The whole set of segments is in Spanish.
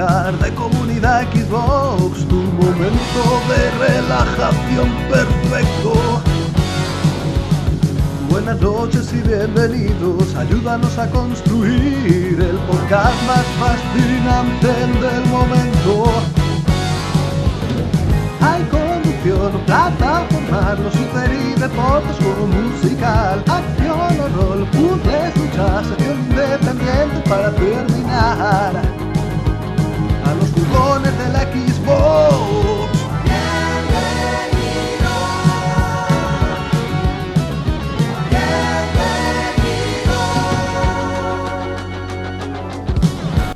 de comunidad Xbox, tu momento de relajación perfecto. Buenas noches y bienvenidos, ayúdanos a construir el podcast más fascinante del momento. Hay conducción, plataformas, los super y deportes como musical, acción o rol, puzzles, luchas, sección independiente para terminar. A los jugones de la Xbox.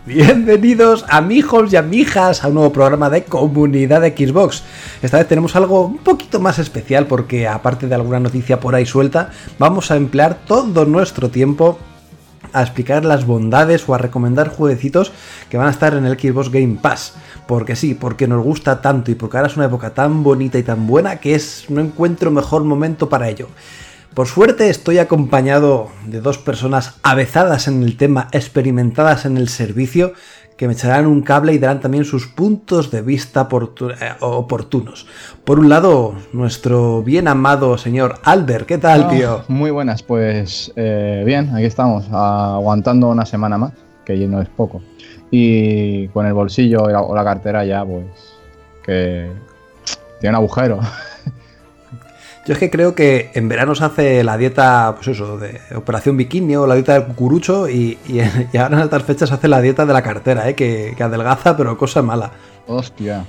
Bienvenidos amigos y amigas a un nuevo programa de comunidad Xbox. Esta vez tenemos algo un poquito más especial porque aparte de alguna noticia por ahí suelta, vamos a emplear todo nuestro tiempo a explicar las bondades o a recomendar jueguecitos que van a estar en el Xbox Game Pass. Porque sí, porque nos gusta tanto y porque ahora es una época tan bonita y tan buena que es no encuentro mejor momento para ello. Por suerte estoy acompañado de dos personas avezadas en el tema, experimentadas en el servicio, que me echarán un cable y darán también sus puntos de vista oportunos. Por un lado, nuestro bien amado señor Albert, ¿qué tal, Oh, tío? Muy buenas, pues eh, bien, aquí estamos, aguantando una semana más, que no es poco. Y con el bolsillo o la cartera ya, pues, que tiene un agujero. Yo es que creo que en verano se hace la dieta, pues eso, de operación bikini o la dieta del cucurucho y, y, y ahora en estas fechas se hace la dieta de la cartera, ¿eh? que, que adelgaza pero cosa mala. Hostia.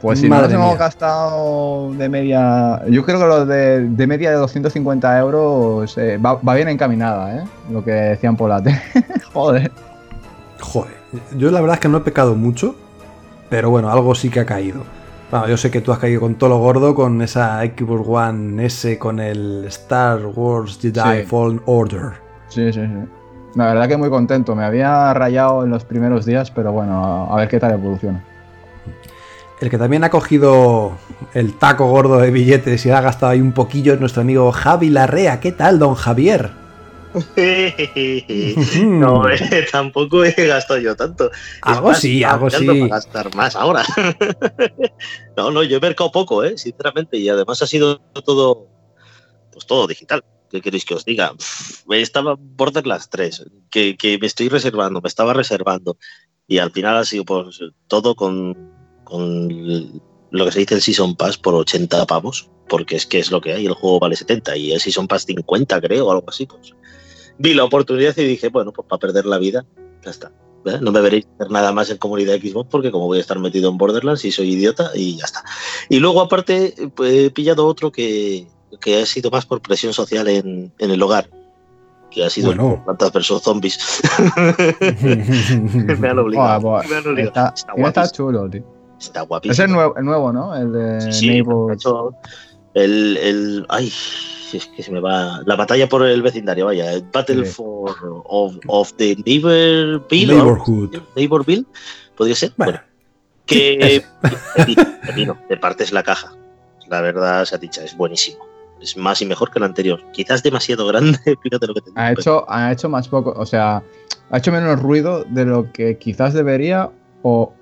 Pues si Madre no nos hemos gastado de media. Yo creo que lo de, de media de 250 euros eh, va, va bien encaminada, ¿eh? Lo que decían por la tele. Joder. Joder, yo la verdad es que no he pecado mucho, pero bueno, algo sí que ha caído. Bueno, yo sé que tú has caído con todo lo gordo, con esa Xbox One S, con el Star Wars Jedi Sí. Fallen Order. Sí, sí, sí. La verdad que muy contento. Me había rayado en los primeros días, pero bueno, a, a ver qué tal evoluciona. El que también ha cogido el taco gordo de billetes y ha gastado ahí un poquillo es nuestro amigo Javi Larrea. ¿Qué tal, don Javier? no, eh, tampoco he gastado yo tanto. Algo sí, algo sí. para gastar más ahora. no, no, yo he mercado poco, ¿eh? sinceramente, y además ha sido todo, pues todo digital. ¿Qué queréis que os diga? Estaba Borderlands 3, que, que me estoy reservando, me estaba reservando, y al final ha sido pues, todo con, con lo que se dice el Season Pass por 80 pavos, porque es que es lo que hay, el juego vale 70 y el Season Pass 50 creo, o algo así. Pues. Vi la oportunidad y dije, bueno, pues para perder la vida, ya está. ¿eh? No me veréis hacer nada más en comunidad Xbox porque como voy a estar metido en Borderlands y soy idiota y ya está. Y luego aparte pues, he pillado otro que, que ha sido más por presión social en, en el hogar. Que ha sido Bueno. Versus Zombies. me han obligado. Buah, buah. me han obligado. Está, Está mira, está guapísimo. chulo, tío. Está guapísimo. Es el nuevo, el nuevo, ¿no? El de Sí, el, el, ay, es que se me va. La batalla por el vecindario, vaya. El Battle Sí. for of, of the Neighborville. Neighborhood. ¿no? Neighborville, podría ser. Bueno. Bueno, que pepino, pepino, te partes la caja. La verdad se ha dicho, es buenísimo. Es más y mejor que el anterior. Quizás demasiado grande, fíjate lo que te digo. ha hecho, ha hecho más poco, o sea, ha hecho menos ruido de lo que quizás debería o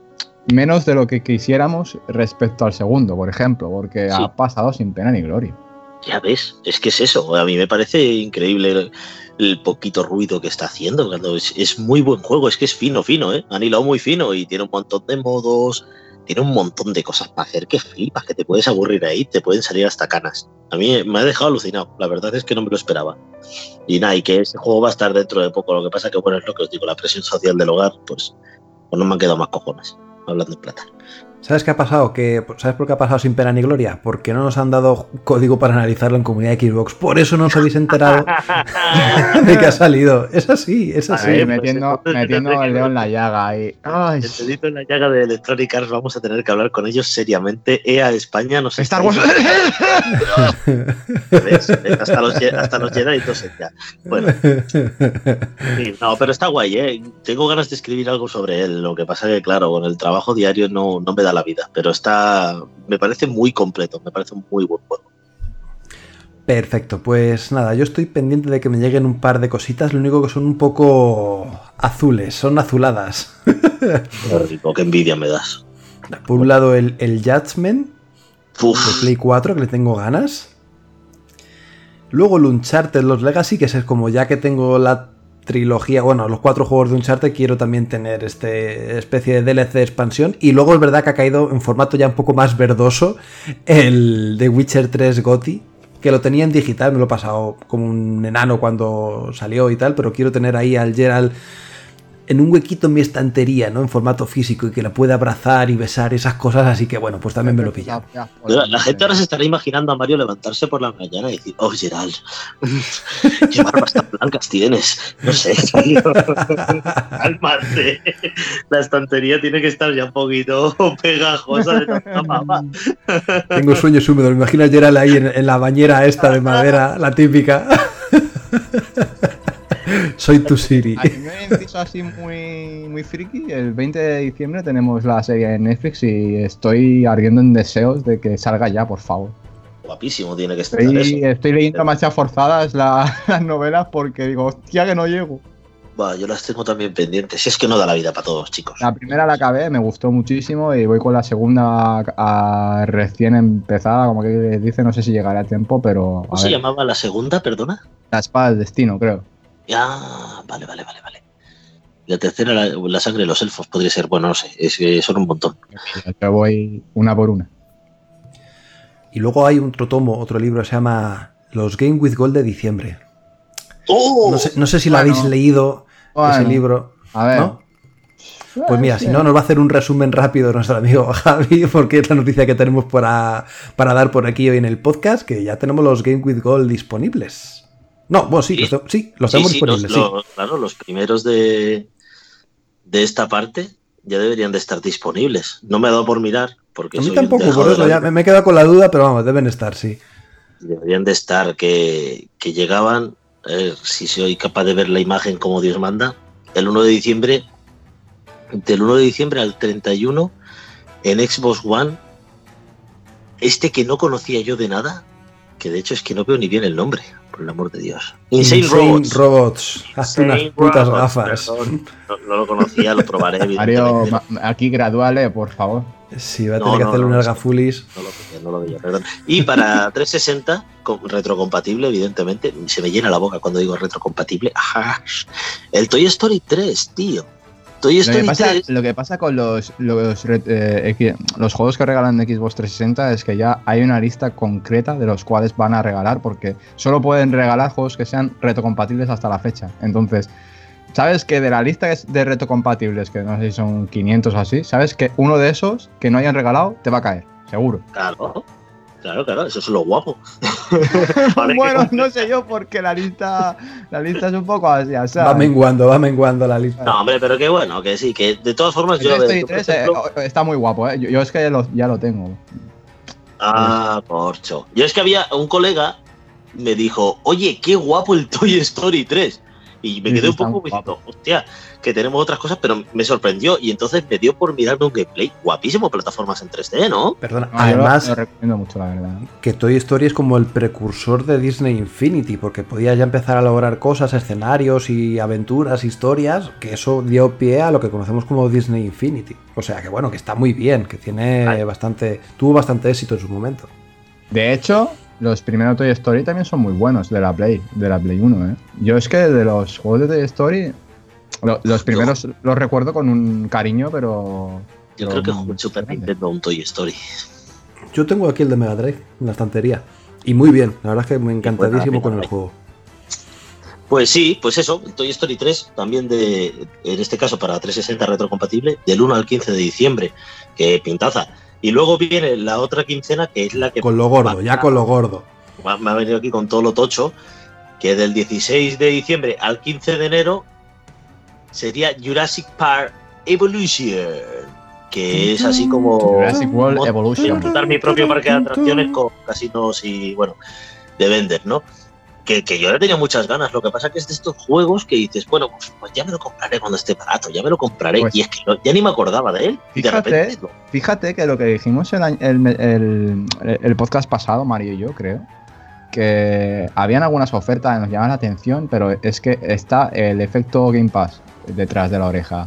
menos de lo que quisiéramos respecto al segundo, por ejemplo, porque Sí. ha pasado sin pena ni gloria. Ya ves, es que es eso. A mí me parece increíble el, poquito ruido que está haciendo. Es muy buen juego, es que es fino, fino, ¿eh? Han hilado muy fino y tiene un montón de modos, tiene un montón de cosas para hacer que flipas, que te puedes aburrir ahí, te pueden salir hasta canas. A mí me ha dejado alucinado, la verdad es que no me lo esperaba. Y nada, y que ese juego va a estar dentro de poco. Lo que pasa que, bueno, es lo que os digo, la presión social del hogar, pues, pues no me han quedado más cojones, hablando en plata. ¿Sabes qué ha pasado? Que, ¿Sabes por qué ha pasado sin pena ni gloria? Porque no nos han dado código para analizarlo en comunidad de Xbox. Por eso no os habéis enterado de que ha salido. Es así, es así. Ahí, metiendo, metiendo el dedo en la llaga ahí. Ay. El dedito en la llaga de Electronic Arts, vamos a tener que hablar con ellos seriamente. EA España nos Star Wars. ¿Ves? Hasta los, hasta los Jedi entonces ya. Bueno. Sí, no, pero está guay, ¿eh? Tengo ganas de escribir algo sobre él. Lo que pasa que, claro, con el trabajo diario no, no me da la vida. Pero está. Me parece muy completo. Me parece un muy buen juego. Perfecto, pues nada, yo estoy pendiente de que me lleguen un par de cositas, lo único que son un poco azules, son azuladas. Rico, qué envidia me das. Por un lado el, el Judgment de Uf, Play 4, que le tengo ganas. Luego el Uncharted Los Legacy, que es como ya que tengo la trilogía, bueno, los cuatro juegos de Uncharted, quiero también tener este especie de DLC de expansión. Y luego es verdad que ha caído en formato ya un poco más verdoso el de Witcher 3 GOTY, que lo tenía en digital, me lo he pasado como un enano cuando salió y tal, pero quiero tener ahí al Geralt en un huequito en mi estantería, ¿no? En formato físico y que la pueda abrazar y besar esas cosas, así que bueno, pues también me lo pilla. la, la gente ahora se estará imaginando a Mario levantarse por la mañana y decir, oh Gerald, qué barbas tan blancas tienes. No sé, tío. Cálmate. La estantería tiene que estar ya un poquito pegajosa de tanta papa. Tengo sueños húmedos, me imagino a Geralt ahí en, en la bañera esta de madera, la típica. Soy tu Siri. A mí me inciso así muy, muy friki. El 20 de diciembre tenemos la serie en Netflix y estoy ardiendo en deseos de que salga ya, por favor. Guapísimo tiene que estar Estoy, eso. estoy leyendo a marchas forzadas la- las novelas porque digo, hostia, que no llego. Va, yo las tengo también pendientes. Si es que no da la vida para todos, chicos. La primera la acabé, me gustó muchísimo y voy con la segunda a- recién empezada, como que dice, no sé si llegará a tiempo, pero... ¿Cómo se llamaba la segunda, perdona? La espada del destino, creo. Ya, vale, vale, vale, vale. La tercera, la, la sangre de los elfos, podría ser. Bueno, no sé, es que son un montón. Yo voy una por una. Y luego hay otro tomo, otro libro, se llama Los Game with Gold de diciembre. ¡Oh! No sé, no sé si lo habéis leído, ese libro. A ver. ¿no? Pues mira, si no, nos va a hacer un resumen rápido nuestro amigo Javi, porque es la noticia que tenemos para, para dar por aquí hoy en el podcast, que ya tenemos los Game with Gold disponibles. No, bueno, sí, Sí. los, te- sí, los Sí, tenemos sí, los, disponibles, los- claro, los primeros de, de esta parte ya deberían de estar disponibles. No me ha dado por mirar, porque A mí tampoco, por eso ya me me he quedado con la duda, pero vamos, deben estar, sí. Deberían de estar, que, que llegaban, a ver si soy capaz de ver la imagen como Dios manda, el 1 de diciembre, del 1 de diciembre al 31 en Xbox One, este que no conocía yo de nada, que de hecho es que no veo ni bien el nombre, por el amor de Dios. Insane, Robots. Robots. Hazte unas Insane putas Robots, gafas. perdón. No, no lo conocía, lo probaré. Mario, aquí graduale, por favor. Sí, va a No, tener que no, hacerle no, unas gafulis. No lo veía, no lo veía, perdón. Y para 360, con- retrocompatible, evidentemente, se me llena la boca cuando digo retrocompatible. Ajá. El Toy Story 3, tío. Lo que, pasa, 3. lo que pasa con los, los, eh, X- los juegos que regalan de Xbox 360 es que ya hay una lista concreta de los cuales van a regalar porque solo pueden regalar juegos que sean retrocompatibles hasta la fecha. Entonces, ¿sabes que de la lista de retrocompatibles, que no sé si son 500 o así, sabes que uno de esos que no hayan regalado te va a caer, seguro? Claro, claro, claro, eso es lo guapo. Vale, bueno, que- no sé yo porque la lista, la lista es un poco así, Va ¿sabes? menguando, va menguando la lista. No, hombre, pero qué bueno, que sí, que de todas formas yo. Toy Story yo, por 3 eh, ejemplo- está muy guapo, ¿eh? Yo, yo es que lo- ya lo tengo. Ah, corcho. Yo es que había un colega me dijo, oye, qué guapo el Toy Story 3. Y me quedé sí, un poco diciendo, hostia, que tenemos otras cosas, pero me sorprendió. Y entonces me dio por mirarme un gameplay guapísimo, plataformas en 3D, ¿no? Perdona, No, yo lo- además lo recomiendo mucho, la verdad. que Toy Story es como el precursor de Disney Infinity, porque podía ya empezar a lograr cosas, escenarios y aventuras, historias, que eso dio pie a lo que conocemos como Disney Infinity. O sea que bueno, que está muy bien, que tiene Ay. bastante, tuvo bastante éxito en su momento. De hecho, los primeros Toy Story también son muy buenos de la Play, de la Play 1, ¿eh? Yo es que de los juegos de Toy Story, lo- los primeros los recuerdo con un cariño, pero... Yo creo que jugué en Super. Nintendo un Toy Story. Yo tengo aquí el de Mega Drive en la estantería. Y muy bien, la verdad es que me encantadísimo con el juego. Pues sí, pues eso, Toy Story 3, también de, en este caso para 360 retrocompatible, del 1 al 15 de diciembre, que pintaza. Y luego viene la otra quincena, que es la que... Con lo gordo, ya con lo gordo. Me ha venido aquí con todo lo tocho, que del 16 de diciembre al 15 de enero sería Jurassic Park Evolution, que es así como... Jurassic World Evolution. montar mi propio parque de atracciones con casinos y, bueno, de vender, ¿no? Que, que yo le tenía muchas ganas. Lo que pasa que es de estos juegos que dices, bueno, pues, pues ya me lo compraré cuando esté barato, ya me lo compraré. Pues- y es que no- ya ni me acordaba de él. Y de Fíjate, repente, Fíjate que lo que dijimos el, el, el- el podcast pasado, Mario y yo, creo, que habían algunas ofertas que nos llamaban la atención, pero es que está el efecto Game Pass detrás de la oreja.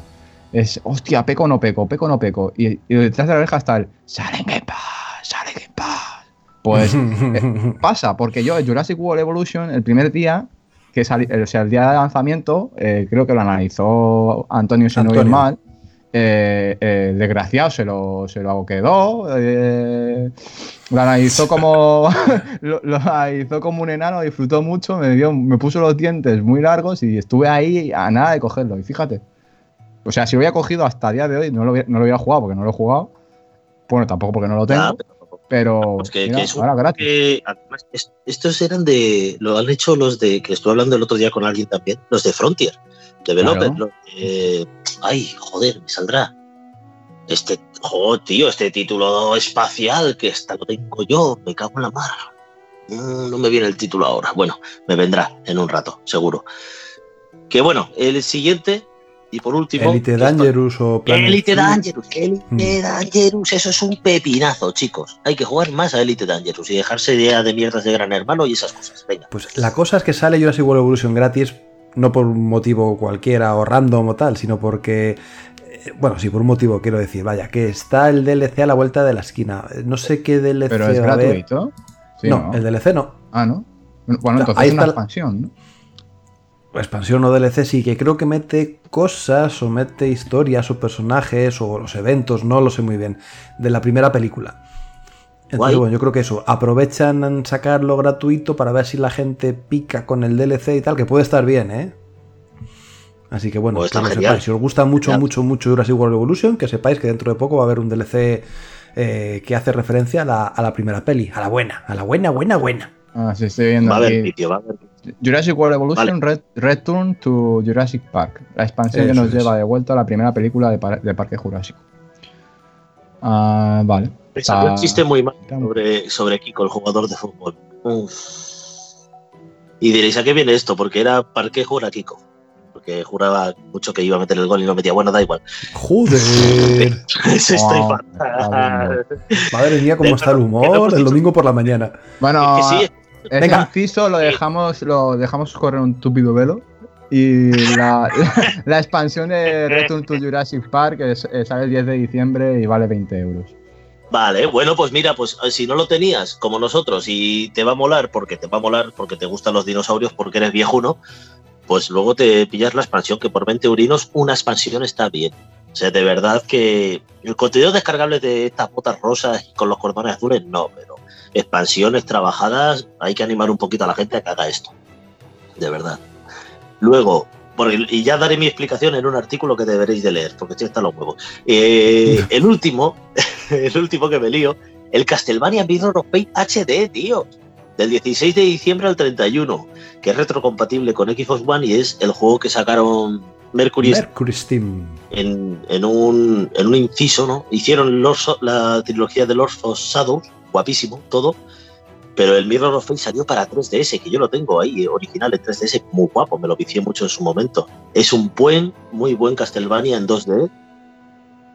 Es, hostia, peco no peco, peco no peco. Y, y detrás de la oreja está el, sale en Game Pues eh, pasa, porque yo, el Jurassic World Evolution, el primer día, que sali- o sea, el día de lanzamiento, eh, creo que lo analizó Antonio, si no mal. eh, eh, el desgraciado se lo, se lo quedó. eh, lo analizó como. lo, lo analizó como un enano, disfrutó mucho, me, dio, me puso los dientes muy largos y estuve ahí a nada de cogerlo. Y fíjate. O sea, si lo hubiera cogido hasta el día de hoy, no lo, hubiera- no lo hubiera jugado porque no lo he jugado. Bueno, tampoco porque no lo tengo. Ah, pero- pero. Pues que- mira, que es un ahora gratis. que, además, es- estos eran de. Lo han hecho los de. Que estuve hablando el otro día con alguien también. Los de Frontier. Developer. Claro. de- ay, joder, me saldrá. Este. Joder, tío, este título espacial que hasta lo tengo yo. Me cago en la mar. Mm, No me viene el título ahora. Bueno, me vendrá en un rato, seguro. Que bueno, el siguiente. Y por último. Elite esto- Dangerous o Planet Elite. Dangerous, Elite Mm. Dangerous, eso es un pepinazo, chicos. Hay que jugar más a Elite Dangerous y dejarse ya de mierdas de gran hermano y esas cosas. Venga. Pues la cosa es que sale Jurassic World Evolution gratis, no por un motivo cualquiera o random o tal, sino porque. eh, Bueno, sí, por un motivo quiero decir, vaya, que está el DLC a la vuelta de la esquina. No sé qué DLC Pero es gratuito. Sí, no, el DLC no. Ah, ¿no? Bueno, entonces Ahí es una expansión, ¿no? Expansión o DLC sí, que creo que mete cosas o mete historias o personajes o los eventos, no lo sé muy bien, de la primera película. Entonces, Guay. bueno, yo creo que eso, aprovechan en sacarlo gratuito para ver si la gente pica con el DLC y tal, que puede estar bien, ¿eh? Así que bueno, Pues que lo sepáis. Si os gusta mucho, mucho, mucho Jurassic World Evolution, que sepáis que dentro de poco va a haber un DLC eh, que hace referencia a la, a la primera peli, a la buena, a la buena, buena, buena. Ah, sí, estoy viendo Va a haber aquí. vídeo, va a haber. Jurassic World Evolution Ret- Return to Jurassic Park. La expansión que nos es. lleva de vuelta a la primera película de, par- de Parque Jurásico. Ah, vale. Salió un Está- chiste muy mal sobre, sobre Kiko, el jugador de fútbol. Uf. Y diréis, ¿a qué viene esto? Porque era Parque jura Kiko. Porque juraba mucho que iba a meter el gol y no metía. Bueno, da igual. Joder, Eso estoy Oh, fatal. madre mía, cómo Eh, está el pero, ¿qué te humor el domingo por la mañana. Bueno, Es que sí, ese Venga. inciso lo dejamos, lo dejamos correr un túpido velo. Y la, la expansión de Return to Jurassic Park es- eh, sale el 10 de diciembre y vale 20 euros. Vale, bueno, pues mira, pues eh, si no lo tenías como nosotros y te va a molar porque te va a molar porque te gustan los dinosaurios porque eres viejuno, pues luego te pillas la expansión, que por 20 eurinos una expansión está bien. O sea, de verdad que el contenido descargable de estas botas rosas y con los cordones azules, no, pero expansiones trabajadas, hay que animar un poquito a la gente a que haga esto. De verdad. Luego, y ya daré mi explicación en un artículo que deberéis de leer, porque estoy hasta los huevos. Eh, el último, el último que me lío, el Castlevania Mirror of Fate HD, tío. Del 16 de diciembre al 31, que es retrocompatible con Xbox One y es el juego que sacaron Mercury Mercury Steam. en, en un, en un inciso, ¿no? Hicieron Lords of- la trilogía de Lords of Shadows, guapísimo, todo. Pero el Mirror of Fate salió para 3DS, que yo lo tengo ahí, eh, original en 3DS, muy guapo, me lo vicié mucho en su momento. Es un buen, muy buen Castlevania en 2D,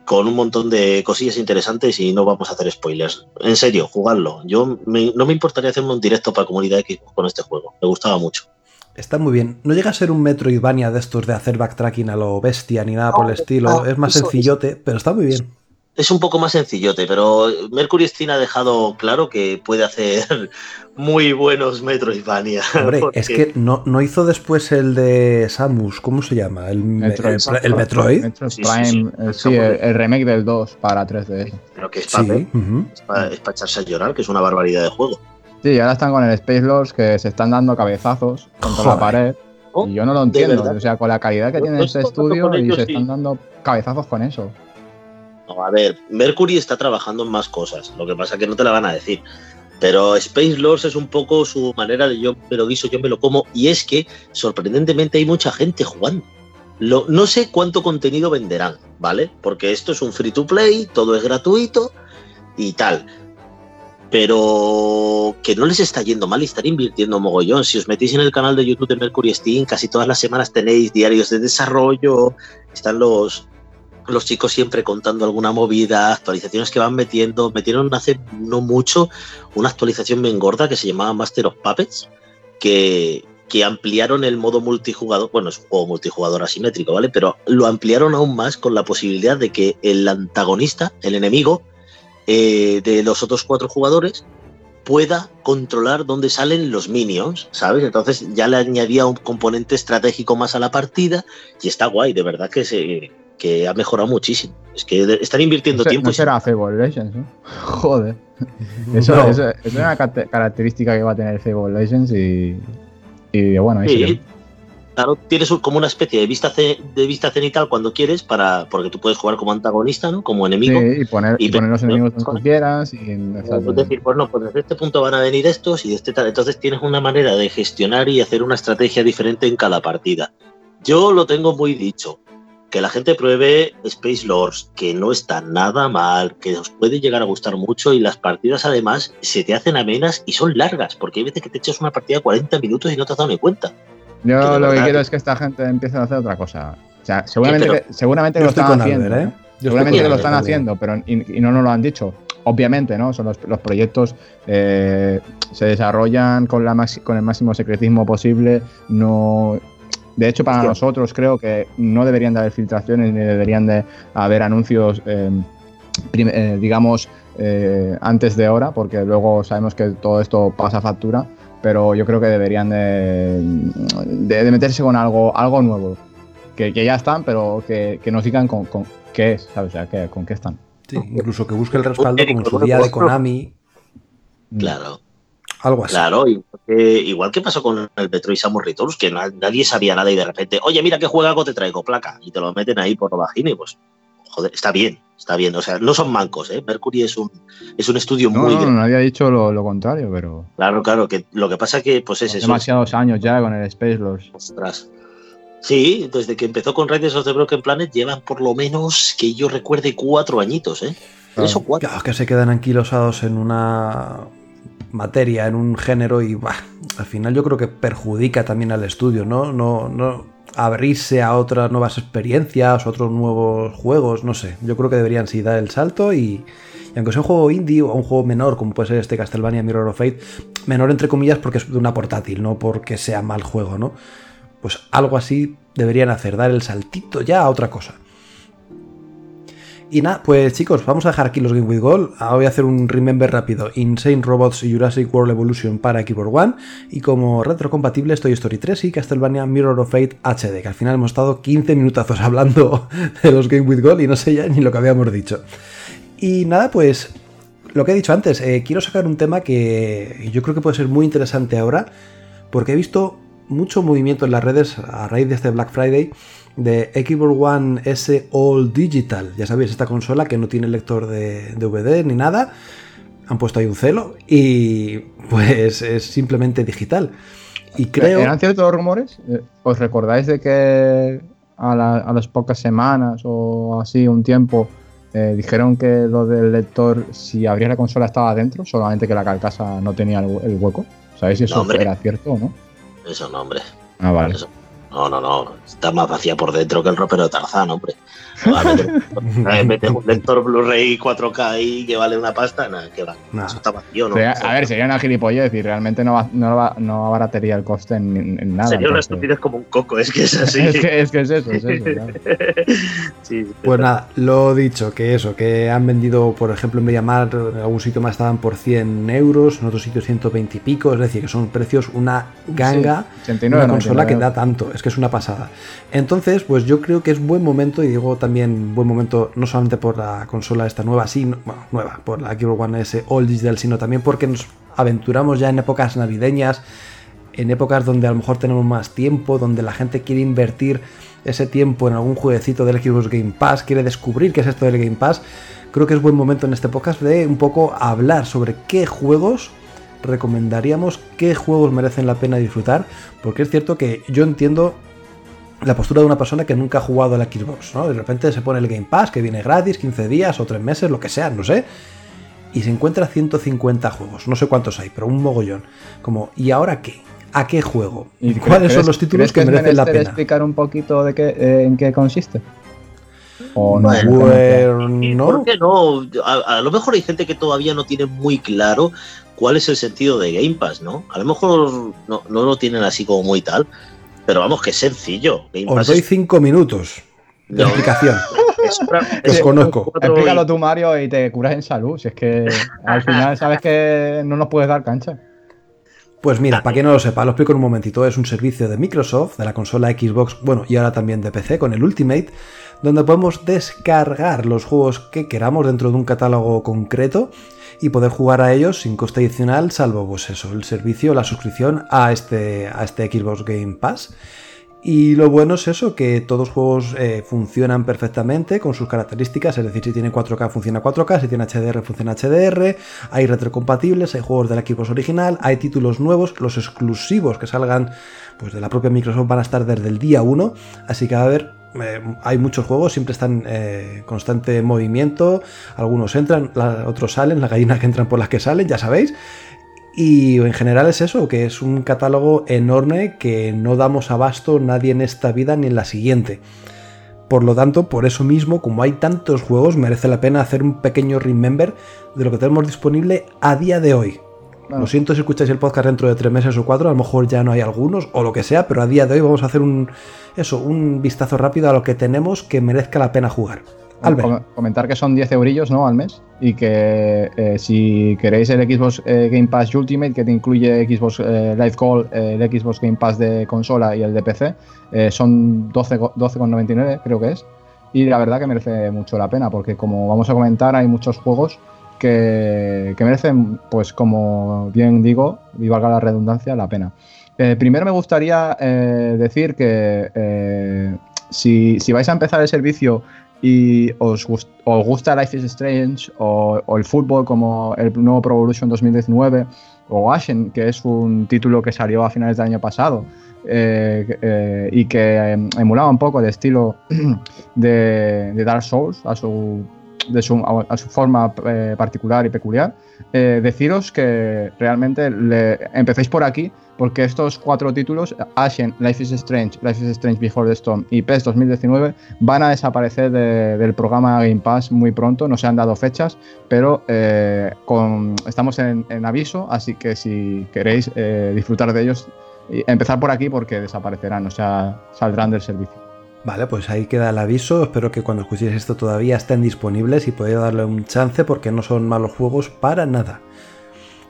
con un montón de cosillas interesantes y no vamos a hacer spoilers. En serio, jugadlo. Yo me- no me importaría hacerme un directo para comunidad Xbox con este juego, me gustaba mucho. Está muy bien. No llega a ser un Metroidvania de estos de hacer backtracking a lo bestia ni nada por el estilo. no, es más es. sencillote, pero está muy bien. Es un poco más sencillote, pero Mercury Steam ha dejado claro que puede hacer muy buenos Metroidvania. Hombre, porque- es que no, no hizo después el de Samus, ¿cómo se llama? El, Metroid. el- el Metroid. Metroid Sí, sí, Prime, sí. eh, sí, el, el remake del 2 para 3DS. Pero que es para Sí. ujú. echarse a llorar, que es una barbaridad de juego. Sí, y ahora están con el Space Lords que se están dando cabezazos contra Joder. la pared. y yo no lo entiendo. O sea, con la calidad que tiene este estudio y se están dando cabezazos con eso. No, a ver, Mercury está trabajando en más cosas. Lo que pasa es que no te la van a decir. Pero Space Lords es un poco su manera de yo me lo guiso, yo me lo como. Y es que, sorprendentemente, hay mucha gente jugando. No sé cuánto contenido venderán, ¿vale? Porque esto es un free to play, todo es gratuito y tal. Pero que no les está yendo mal y están invirtiendo mogollón. Si os metís en el canal de YouTube de Mercury Steam, casi todas las semanas tenéis diarios de desarrollo, están los, los chicos siempre contando alguna movida, actualizaciones que van metiendo. Metieron hace no mucho una actualización bien gorda que se llamaba Master of Puppets, que, que ampliaron el modo multijugador. Bueno, es un juego multijugador asimétrico, ¿vale? Pero lo ampliaron aún más con la posibilidad de que el antagonista, el enemigo eh, de los otros cuatro jugadores, pueda controlar dónde salen los minions, ¿sabes? Entonces ya le añadía un componente estratégico más a la partida y está guay, de verdad que se que ha mejorado muchísimo. Es que están invirtiendo tiempo. No será Fable Legends, ¿no? Joder. Eso, es una característica que va a tener Fable Legends y, y bueno, ahí Claro, tienes como una especie de vista de vista cenital cuando quieres, para porque tú puedes jugar como antagonista, ¿no? Como enemigo. Sí, y poner, y poner los enemigos donde quieras. Y, es decir, pues no, pues desde este punto van a venir estos y de este tal. Entonces tienes una manera de gestionar y hacer una estrategia diferente en cada partida. Yo lo tengo muy dicho que la gente pruebe Space Lords, que no está nada mal, que os puede llegar a gustar mucho y las partidas además se te hacen amenas y son largas, porque hay veces que te echas una partida de 40 minutos y no te has dado ni cuenta. Yo lo que quiero es que esta gente empiece a hacer otra cosa. O sea, seguramente, que, seguramente lo están haciendo. ¿eh? Seguramente que lo están haciendo, pero y, no nos lo han dicho. Obviamente, ¿no? Son los, proyectos eh, se desarrollan con, la con el máximo secretismo posible. No, de hecho, para nosotros creo que no deberían de haber filtraciones ni deberían de haber anuncios, eh, eh, digamos, eh, antes de hora, porque luego sabemos que todo esto pasa factura, pero yo creo que deberían de, de, meterse con algo, algo nuevo, que, ya están, pero que, nos digan con, qué es, ¿sabes? O sea, con qué están. Sí, incluso que busque el respaldo como su día de Konami. Claro. Algo así. Claro, igual que pasó con el Metroid Samus Returns, que nadie sabía nada y de repente, oye, mira qué juego te traigo, placa, y te lo meten ahí por lo bajini, pues, joder, está bien, está bien. O sea, no son mancos, ¿eh? Mercury es un, es un estudio muy no, No, nadie ha dicho lo, contrario, pero. Claro, claro, que lo que pasa que, pues es eso. Demasiados años ya con el Space Lords. Ostras. Sí, desde que empezó con Raiders of the Broken Planet llevan por lo menos que yo recuerde cuatro añitos, ¿eh? Tres o cuatro. Claro, que se quedan anquilosados en una materia, en un género y al final yo creo que perjudica también al estudio, ¿no? No, no abrirse a otras nuevas experiencias, otros nuevos juegos, no sé. Yo creo que deberían sí dar el salto y, aunque sea un juego indie o un juego menor, como puede ser este Castlevania Mirror of Fate, menor entre comillas porque es de una portátil, no porque sea mal juego, ¿no? Pues algo así deberían hacer, dar el saltito ya a otra cosa. Y nada, pues chicos, vamos a dejar aquí los Game with Gold. Ahora voy a hacer un remember rápido. Insane Robots Jurassic World Evolution para Xbox One. Y como retrocompatible estoy Story 3 y Castlevania Mirror of Fate HD. Que al final hemos estado 15 minutazos hablando de los Game with Gold y no sé ya ni lo que habíamos dicho. Y nada, pues lo que he dicho antes, eh, quiero sacar un tema que yo creo que puede ser muy interesante ahora. Porque he visto mucho movimiento en las redes a raíz de este Black Friday de Xbox One S All Digital. Ya sabéis, esta consola que no tiene lector de DVD ni nada. Han puesto ahí un celo y pues es simplemente digital. Y creo... ¿Eran ciertos los rumores? Eh, ¿Os recordáis de que a, las pocas semanas o así, un tiempo, eh, dijeron que lo del lector, si abría la consola estaba dentro, solamente que la carcasa no tenía el, hueco? ¿Sabéis si eso era cierto o no? Eso no, hombre. Ah, vale. No, no, no. Está más vacía por dentro que el ropero de Tarzán, hombre. Metes un lector Blu-ray 4K y que vale una pasta, nada, que va. Eso está vacío, ¿no? a ver, sería una gilipollez y realmente no, va, no, va, no abarataría el coste en, nada. Sería una estupidez como un coco, es que es así. es, que, es, que, es eso, es eso. Claro. sí, pues nada, lo dicho, que eso, que han vendido, por ejemplo, en Mediamar, en algún sitio más estaban por 100 euros, en otros sitios 120 y pico, es decir, que son precios una ganga, sí, 89, una consola que da tanto, es es una pasada. Entonces, pues yo creo que es buen momento, y digo también buen momento no solamente por la consola esta nueva, sino, nueva, por la Xbox One S All Digital, sino también porque nos aventuramos ya en épocas navideñas, en épocas donde a lo mejor tenemos más tiempo, donde la gente quiere invertir ese tiempo en algún jueguecito del Xbox Game Pass, quiere descubrir qué es esto del Game Pass, creo que es buen momento en este podcast de un poco hablar sobre qué juegos recomendaríamos, qué juegos merecen la pena disfrutar, porque es cierto que yo entiendo la postura de una persona que nunca ha jugado a la Xbox, ¿no? De repente se pone el Game Pass, que viene gratis, 15 días o 3 meses, lo que sea, no sé, y se encuentra 150 juegos, no sé cuántos hay, pero un mogollón. Como, ¿y ahora qué? ¿A qué juego? ¿Y cuáles son los títulos que, merecen la pena? explicar un poquito de qué, eh, en qué consiste? ¿O no? Bueno, ¿Y Bueno, ¿Por qué no? A, a lo mejor hay gente que todavía no tiene muy claro cuál es el sentido de Game Pass, ¿no? A lo mejor no, no lo tienen así como muy tal, pero vamos, que es sencillo. Game os Pass doy es- 5 minutos de no, explicación. es una- Os es conozco. Explícalo tú, Mario, y te curas en salud. Si es que al final sabes que no nos puedes dar cancha. Pues mira, para quien no lo sepa, lo explico en un momentito. Es un servicio de Microsoft, de la consola Xbox, bueno, y ahora también de PC con el Ultimate, donde podemos descargar los juegos que queramos dentro de un catálogo concreto y poder jugar a ellos sin coste adicional, salvo pues eso, el servicio, la suscripción a este, a este Xbox Game Pass. Y lo bueno es eso, que todos los juegos eh, funcionan perfectamente con sus características, es decir, si tiene 4K funciona 4K, si tiene HDR funciona HDR, hay retrocompatibles, hay juegos del Xbox original, hay títulos nuevos, los exclusivos que salgan pues de la propia Microsoft van a estar desde el día 1, así que va a haber eh, hay muchos juegos, siempre están en constante movimiento, algunos entran, otros salen, las gallinas que entran por las que salen, ya sabéis. Y en general es eso, que es un catálogo enorme que no damos abasto nadie en esta vida ni en la siguiente. Por lo tanto, por eso mismo, como hay tantos juegos, merece la pena hacer un pequeño remember de lo que tenemos disponible a día de hoy. Claro. Lo siento si escucháis el podcast dentro de tres meses o cuatro, a lo mejor ya no hay algunos o lo que sea, pero a día de hoy vamos a hacer un eso, un vistazo rápido a lo que tenemos que merezca la pena jugar. Albert. Com- Comentar que son 10 eurillos ¿no? al mes y que eh, si queréis el Xbox eh, Game Pass Ultimate que te incluye Xbox eh, Live Call, el Xbox Game Pass de consola y el de PC, son 12 go- 12,99 creo que es. Y la verdad que merece mucho la pena porque como vamos a comentar hay muchos juegos que, merecen, pues como bien digo, y valga la redundancia, la pena. Eh, primero me gustaría eh, decir que eh, si, si vais a empezar el servicio y os, os gusta Life is Strange o, el fútbol como el nuevo Pro Evolution 2019 o Ashen, que es un título que salió a finales del año pasado y que em, emulaba un poco el estilo de, de Dark Souls a su, de su, a, su forma eh, particular y peculiar, eh, deciros que realmente le, empecéis por aquí porque estos cuatro títulos, Ashen, Life is Strange, Life is Strange Before the Storm y PES 2019, van a desaparecer de- del programa Game Pass muy pronto, no se han dado fechas, pero eh, estamos en, en aviso, así que si queréis disfrutar de ellos, empezar por aquí porque desaparecerán, o sea, saldrán del servicio. Vale, pues ahí queda el aviso. Espero que cuando escuchéis esto todavía estén disponibles y podáis darle un chance porque no son malos juegos para nada.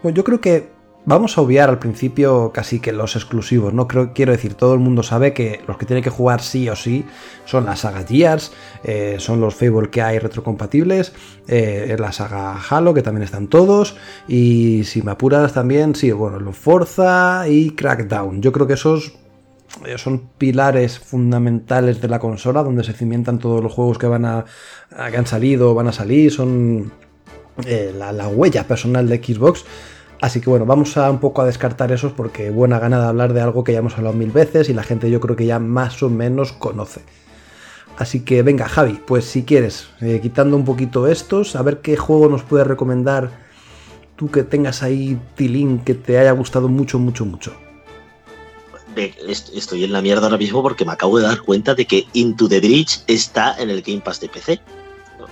Bueno, yo creo que vamos a obviar al principio casi que los exclusivos, ¿no? Creo, quiero decir, todo el mundo sabe que los que tiene que jugar sí o sí son la saga Gears, eh, son los Fable que hay retrocompatibles, eh, la saga Halo, que también están todos, y si me apuras también, sí, bueno, los Forza y Crackdown. Yo creo que esos son pilares fundamentales de la consola donde se cimientan todos los juegos que van a, que han salido o van a salir son eh, la, la huella personal de Xbox. Así que bueno vamos a un poco a descartar esos porque buena gana de hablar de algo que ya hemos hablado mil veces y la gente yo creo que ya más o menos conoce. Así que venga Javi pues si quieres eh, quitando un poquito estos a ver qué juego nos puedes recomendar tú que tengas ahí tilín que te haya gustado mucho mucho mucho Estoy en la mierda ahora mismo porque me acabo de dar cuenta de que Into the Bridge está en el Game Pass de PC.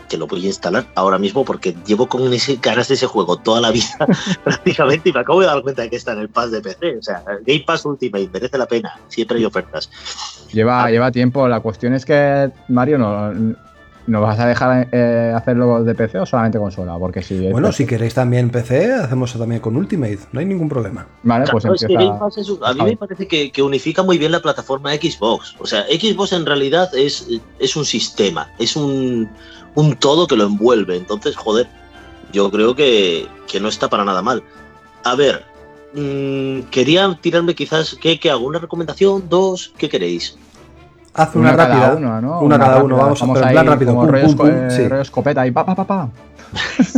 Que lo voy a instalar ahora mismo porque llevo con ese, ganas de ese juego toda la vida prácticamente y me acabo de dar cuenta de que está en el Pass de PC. O sea, el Game Pass Ultimate merece la pena. Siempre hay ofertas. Lleva, Ah. lleva tiempo, la cuestión es que, Mario, no, ¿nos vas a dejar eh, hacerlo de PC o solamente consola? Porque si Bueno, PC- si queréis también PC, hacemos también con Ultimate, no hay ningún problema. Vale, pues Claro, es que empieza. Es un- a mí me parece que, que unifica muy bien la plataforma Xbox. O sea, Xbox en realidad es, es un sistema, es un, un todo que lo envuelve. Entonces, joder, yo creo que, que no está para nada mal. A ver, mm, quería tirarme quizás, ¿qué, qué hago? ¿Una recomendación? ¿Dos? ¿Qué queréis? Haz una, rápida. uno, ¿no? Una cada uno, vamos a hacer plan rápido. como pum, rollo, pum, pum, esco- eh, sí. rollo escopeta y pa, pa, pa, pa.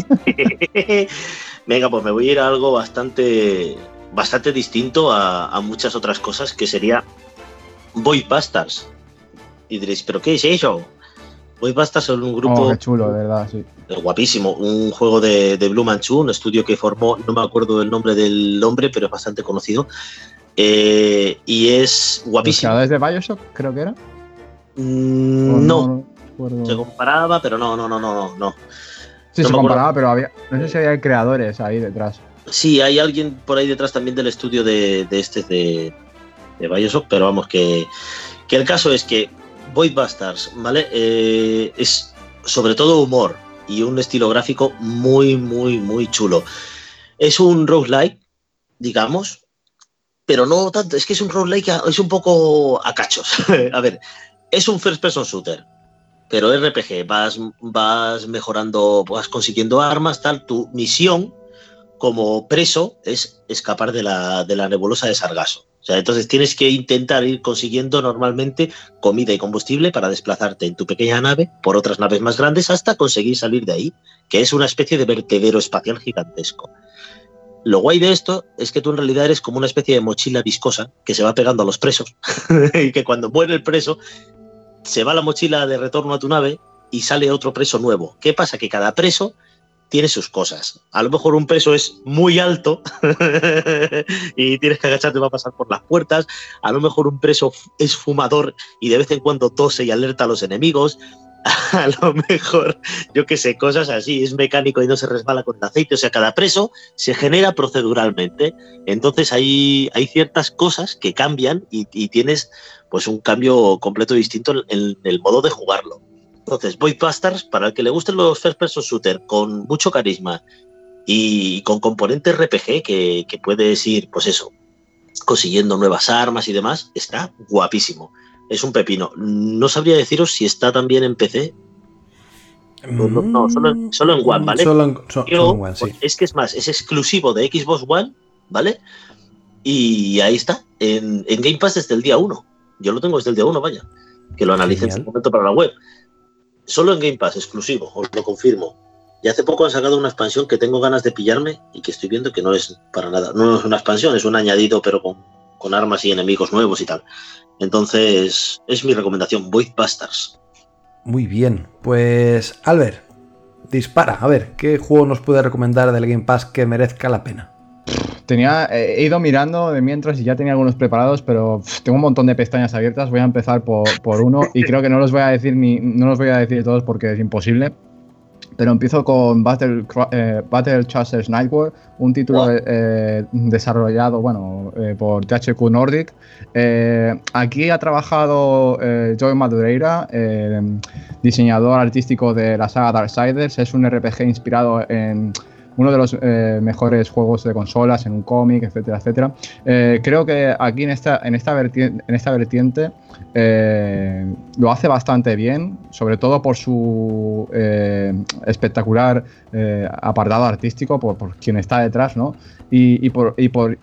Venga, pues me voy a ir a algo bastante, bastante distinto a, a muchas otras cosas, que sería Boy Bastards. Y diréis, ¿pero qué es eso? Boy Bastards son un grupo Oh, qué chulo, de verdad, sí. guapísimo, un juego de, de Blue Manchu, un estudio que formó, no me acuerdo el nombre del hombre, pero es bastante conocido. Eh, y es ¿Los guapísimo. creadores de Bioshock, creo que era? Mm, ¿O no, se comparaba, pero no, no, no, no, no. Sí, no se comparaba, pero había, no sé si había creadores ahí detrás. Sí, hay alguien por ahí detrás también del estudio de, de este de, de Bioshock, pero vamos, que, que el caso es que Void Bastards, ¿vale? Eh, es sobre todo humor y un estilo gráfico muy, muy, muy chulo. Es un roguelike, digamos, pero no tanto, es que es un roguelike, es un poco a cachos. a ver, es un first person shooter, pero RPG, vas, vas mejorando, vas consiguiendo armas, tal, tu misión como preso es escapar de la, de la nebulosa de Sargasso. O sea, entonces tienes que intentar ir consiguiendo normalmente comida y combustible para desplazarte en tu pequeña nave por otras naves más grandes hasta conseguir salir de ahí, que es una especie de vertedero espacial gigantesco. Lo guay de esto es que tú en realidad eres como una especie de mochila viscosa que se va pegando a los presos y que cuando muere el preso se va la mochila de retorno a tu nave y sale otro preso nuevo. ¿Qué pasa? Que cada preso tiene sus cosas. A lo mejor un preso es muy alto y tienes que agacharte para pasar por las puertas. A lo mejor un preso es fumador y de vez en cuando tose y alerta a los enemigos. A lo mejor, yo qué sé, cosas así. Es mecánico y no se resbala con el aceite. O sea, cada preso se genera proceduralmente. Entonces hay, hay ciertas cosas que cambian y, tienes pues un cambio completo distinto en, en el modo de jugarlo. Entonces, Void Bastards, para el que le gusten los first person shooter con mucho carisma y con componente RPG que, que puedes ir, pues eso, consiguiendo nuevas armas y demás, está guapísimo. Es un pepino. No sabría deciros si está también en PC. No, no, no, solo, solo en One, ¿vale? Solo en, so- Yo, solo en One, sí. pues, es que es más, es exclusivo de Xbox One, ¿vale? Y ahí está, en, en Game Pass desde el día 1. Yo lo tengo desde el día 1, vaya. Que lo analicé en su momento para la web. Solo en Game Pass, exclusivo, os lo confirmo. Y hace poco han sacado una expansión que tengo ganas de pillarme y que estoy viendo que no es para nada. No es una expansión, es un añadido, pero con, con armas y enemigos nuevos y tal. Entonces, es mi recomendación, Void Bastards. Muy bien. Pues, Albert, dispara. A ver, ¿qué juego nos puede recomendar del Game Pass que merezca la pena? Tenía, eh, he ido mirando de mientras y ya tenía algunos preparados, pero pff, tengo un montón de pestañas abiertas. Voy a empezar por, por uno y creo que no los voy a decir ni no los voy a decir todos porque es imposible. Pero empiezo con Battle, eh, Battle Chasers Nightware, un título eh, desarrollado bueno, eh, por THQ Nordic. Aquí ha trabajado Joey Madureira, diseñador artístico de la saga Darksiders. Es un RPG inspirado en uno de los eh, mejores juegos de consolas, en un cómic, etcétera, etcétera. Eh, creo que aquí en esta, en esta vertiente, eh, lo hace bastante bien, sobre todo por su espectacular apartado artístico, por, por quien está detrás, ¿no? Y, y por, y por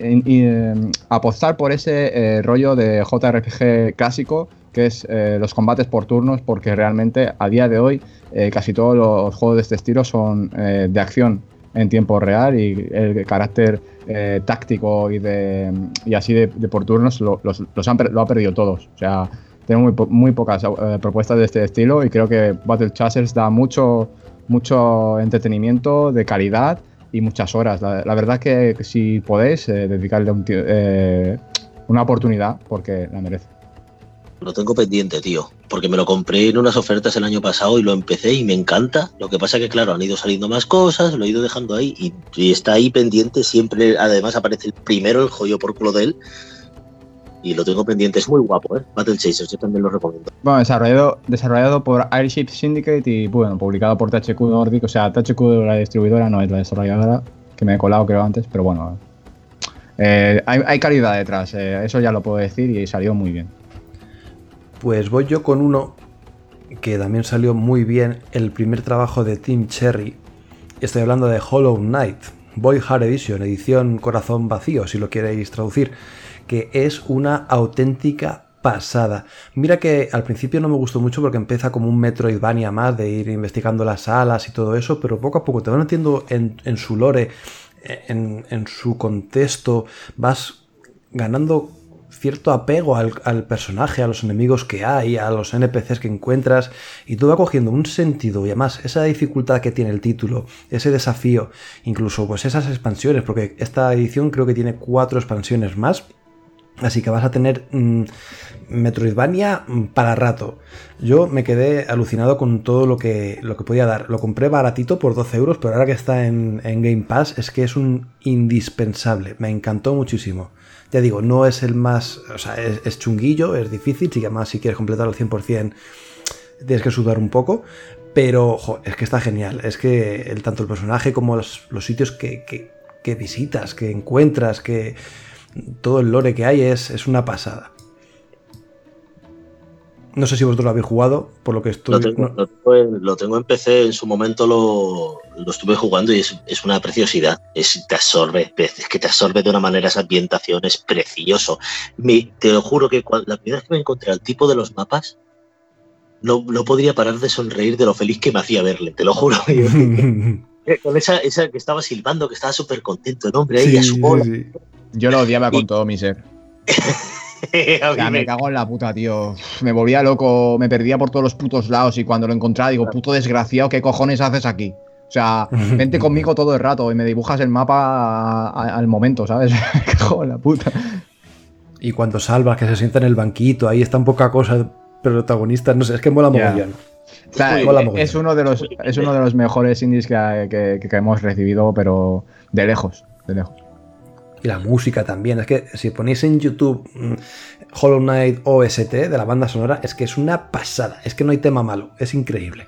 apostar por ese rollo de JRPG clásico que es los combates por turnos, porque realmente a día de hoy casi todos los juegos de este estilo son de acción en tiempo real y el carácter eh, táctico y de y así de, por turnos lo, los, los han, lo ha perdido todos. O sea, tenemos muy, po- muy pocas eh, propuestas de este estilo y creo que Battle Chasers da mucho, mucho entretenimiento de calidad y muchas horas. La, verdad que, que si podéis eh, dedicarle una oportunidad porque la merece. Lo tengo pendiente, tío, porque me lo compré en unas ofertas el año pasado y lo empecé y me encanta. Lo que pasa que, claro, han ido saliendo más cosas, lo he ido dejando ahí y, está ahí pendiente siempre. Además aparece el primero, el joyo por culo de él. Y lo tengo pendiente, es muy guapo, ¿eh? Battle Chasers, yo también lo recomiendo. Bueno, desarrollado, desarrollado por Airship Syndicate y bueno, publicado por THQ Nordic. O sea, THQ la distribuidora no es la desarrolladora, que me he colado creo antes, pero bueno. eh, hay, hay calidad detrás, eh, eso ya lo puedo decir y salió muy bien. Pues voy yo con uno que también salió muy bien, el primer trabajo de Team Cherry. Estoy hablando de Hollow Knight. Boy Heart Edition, edición corazón vacío, si lo queréis traducir, que es una auténtica pasada. Mira que al principio no me gustó mucho porque empieza como un Metroidvania más de ir investigando las salas y todo eso, pero poco a poco te van metiendo en, su lore, en, su contexto, vas ganando cierto apego al, personaje, a los enemigos que hay, a los NPCs que encuentras, y tú va cogiendo un sentido y además esa dificultad que tiene el título, ese desafío, incluso pues esas expansiones, porque esta edición creo que tiene cuatro expansiones más Así que vas a tener mmm, Metroidvania para rato. Yo me quedé alucinado con todo lo que, lo que podía dar. Lo compré baratito por 12 euros, pero ahora que está en Game Pass es que es un indispensable. Me encantó muchísimo. Ya digo, no es el más... O sea, es, es chunguillo, es difícil. Si además si quieres completar al 100% tienes que sudar un poco. Pero jo, es que está genial. Es que el, tanto el personaje como los, los sitios que, que, que visitas, que encuentras, que todo el lore que hay es, es, una pasada. No sé si vosotros lo habéis jugado, por lo que estoy. Lo tengo, no. lo tengo, en, lo tengo en PC, en su momento lo, lo estuve jugando y es, es, una preciosidad. Es, te absorbe, es que te absorbe de una manera esa ambientación, es precioso. Me, te lo juro que cuando, la primera vez que me encontré al tipo de los mapas, no, no podría parar de sonreír de lo feliz que me hacía verle, te lo juro. Con esa, esa que estaba silbando, que estaba súper contento el hombre ahí Sí, a su sí, bola. sí. Yo lo odiaba con Y- todo mi ser. A O mí sea, me cago en la puta, tío. Me volvía loco, me perdía por todos los putos lados y cuando lo encontraba digo, puto desgraciado, ¿qué cojones haces aquí? O sea, vente conmigo todo el rato y me dibujas el mapa a- a- al momento, ¿sabes? Me cago en la puta. Y cuando salvas, que se sienta en el banquito, ahí está un poca cosa protagonista, no sé, es que mola Ya. mogollón. O sea, Mola mogollón. es uno de los es uno de los mejores indies que, que- que hemos recibido, pero de lejos, de lejos. Y la música también. Es que si ponéis en YouTube mm, Hollow Knight OST de la banda sonora, es que es una pasada. Es que no hay tema malo. Es increíble.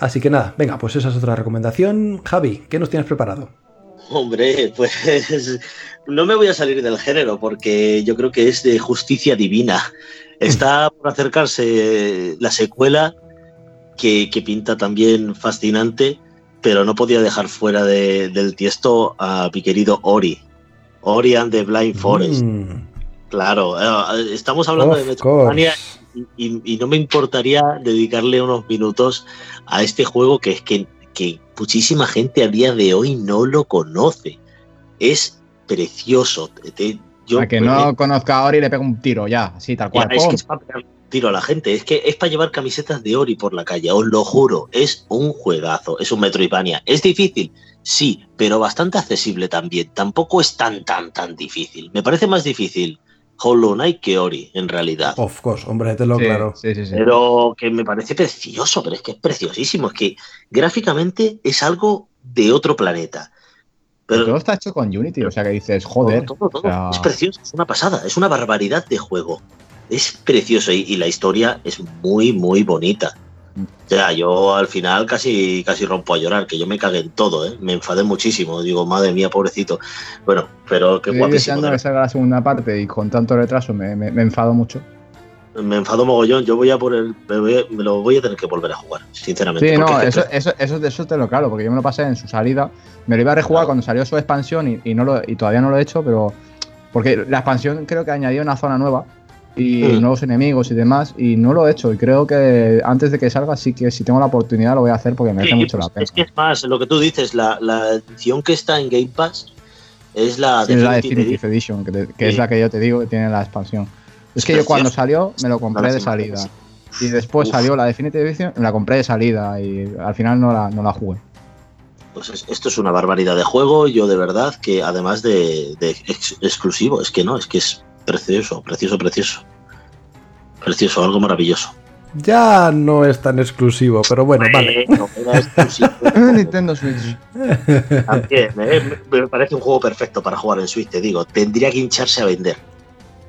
Así que nada, venga, pues esa es otra recomendación. Javi, ¿qué nos tienes preparado? Hombre, pues no me voy a salir del género porque yo creo que es de justicia divina. Está por acercarse la secuela que, que pinta también fascinante, pero no podía dejar fuera de, del tiesto a mi querido Ori. Ori and the Blind Forest. Mm, Claro, eh, estamos hablando de Metroidvania y, y- y no me importaría dedicarle unos minutos a este juego que es que, que muchísima gente a día de hoy no lo conoce. Es precioso. Te- te- yo, a que me- no conozca a Ori le pega un tiro ya, así tal ya, cual. es que es para pegar un tiro a la gente. Es que es para llevar camisetas de Ori por la calle, os lo juro. Es un juegazo, es un Metroidvania. ¿Es difícil? Sí, pero bastante accesible también. Tampoco es tan, tan, tan difícil. Me parece más difícil Hollow Knight que Ori, en realidad. Of course, hombre, te lo Sí, claro. sí, sí, sí. Pero que me parece precioso, pero es que es preciosísimo. Es que gráficamente es algo de otro planeta. Pero todo está hecho con Unity, o sea que dices, joder. todo, todo, todo. o sea, Es precioso, es una pasada, es una barbaridad de juego. Es precioso y, y la historia es muy, muy bonita. O sea, yo al final casi, casi rompo a llorar, que yo me cagué en todo, ¿eh? me enfadé muchísimo. Digo, madre mía, pobrecito. Bueno, pero qué estoy guapísimo. deseando de que salga la segunda parte y con tanto retraso me, me, me enfado mucho. Me enfado mogollón. Yo voy a por el. Me, voy me lo voy a tener que volver a jugar, sinceramente. Sí, no, eso, eso, eso, eso te lo claro, porque yo me lo pasé en su salida. Me lo iba a rejugar Claro. cuando salió su expansión y, y no lo, y todavía no lo he hecho, pero. Porque la expansión creo que añadió una zona nueva y Mm. nuevos enemigos y demás, y no lo he hecho. Y creo que antes de que salga, sí que si tengo la oportunidad lo voy a hacer porque merece Sí, mucho pues la pena. Es que es más, lo que tú dices, la, la edición que está en Game Pass es la Sí, es la Definitive Definitive Edition, que, te- que Sí. es la que yo te digo que tiene la expansión. Es que yo cuando salió me lo compré de salida. Y después Uf. salió la Definitive Edition la compré de salida y al final no la, no la jugué. Pues es- esto es una barbaridad de juego. Yo de verdad que además de, de ex- exclusivo, es que no, es que es precioso, precioso, precioso. Precioso, algo maravilloso. Ya no es tan exclusivo, pero bueno, vale. Era exclusivo. Nintendo Switch. También, eh, me parece un juego perfecto para jugar en Switch, te digo. Tendría que hincharse a vender.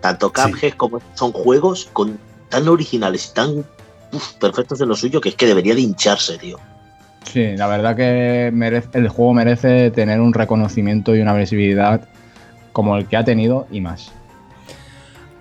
Tanto Cuphead como son juegos con, tan originales y tan uf, perfectos de lo suyo que es que debería de hincharse, tío. Sí, la verdad que merece- el juego merece tener un reconocimiento y una visibilidad como el que ha tenido y más.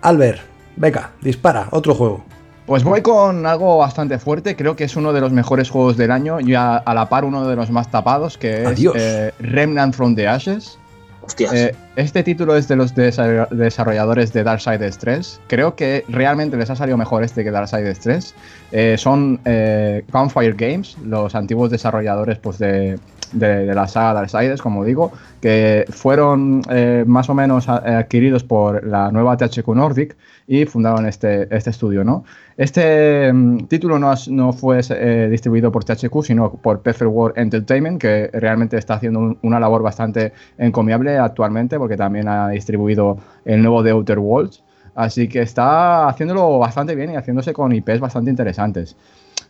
Albert, venga, dispara, otro juego. Pues voy con algo bastante fuerte, creo que es uno de los mejores juegos del año, ya a la par uno de los más tapados, que es eh, Remnant from the Ashes. Hostias. Eh, este título es de los desarrolladores de Darksiders 3. Creo que realmente les ha salido mejor este que Darksiders 3. Eh, son eh, Gunfire Games, los antiguos desarrolladores pues, de, de, la saga Darksiders, como digo, que fueron eh, más o menos adquiridos por la nueva THQ Nordic y fundaron este, este estudio. ¿no? Este mm, título no, no fue eh, distribuido por THQ, sino por Perfect World Entertainment, que realmente está haciendo una labor bastante encomiable actualmente, también ha distribuido el nuevo The Outer Worlds. Así que está haciéndolo bastante bien y haciéndose con IPs bastante interesantes.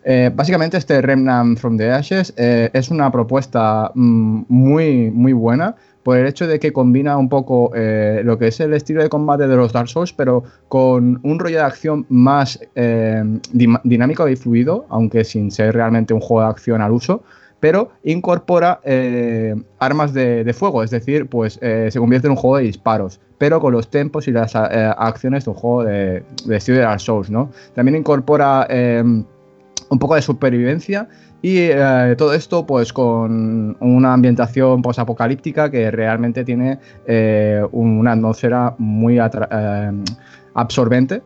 Eh, básicamente este Remnant from the Ashes eh, es una propuesta mm, muy, muy buena por el hecho de que combina un poco eh, lo que es el estilo de combate de los Dark Souls, pero con un rollo de acción más dinámico y fluido, aunque sin ser realmente un juego de acción al uso, pero incorpora armas de, fuego, es decir, pues se convierte en un juego de disparos, pero con los tempos y las acciones de un juego de, de de Dark Souls. También incorpora un poco de supervivencia y eh, todo esto pues con una ambientación posapocalíptica que realmente tiene eh, una atmósfera muy eh, absorbente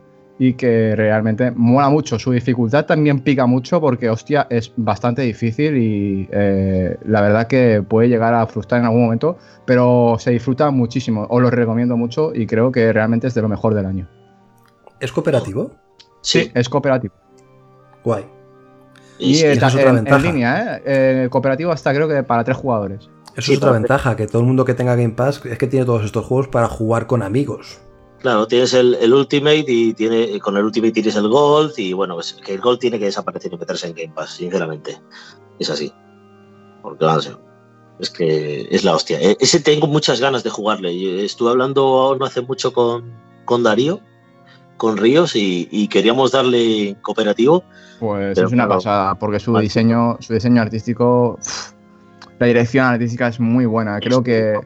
y que realmente mola mucho. Su dificultad también pica mucho porque, hostia, es bastante difícil y la verdad que puede llegar a frustrar en algún momento, pero se disfruta muchísimo. Os lo recomiendo mucho y creo que realmente es de lo mejor del año. ¿Es cooperativo? Sí, es cooperativo. Guay. Y, está en, línea, ¿eh? ¿eh? Cooperativo hasta creo que para tres jugadores. Eso es otra ventaja, que todo el mundo que tenga Game Pass es que tiene todos estos juegos para jugar con amigos. Claro, tienes el, Ultimate y tiene, con el Ultimate tienes el Gold y bueno, pues que el Gold tiene que desaparecer y meterse en Game Pass, sinceramente. Es así. Porque es que es la hostia. E, ese tengo muchas ganas de jugarle. Estuve hablando no hace mucho con, con Darío, con Ríos y queríamos darle cooperativo pues es una pasada, porque su diseño, su diseño artístico, la dirección artística es muy buena. Creo que,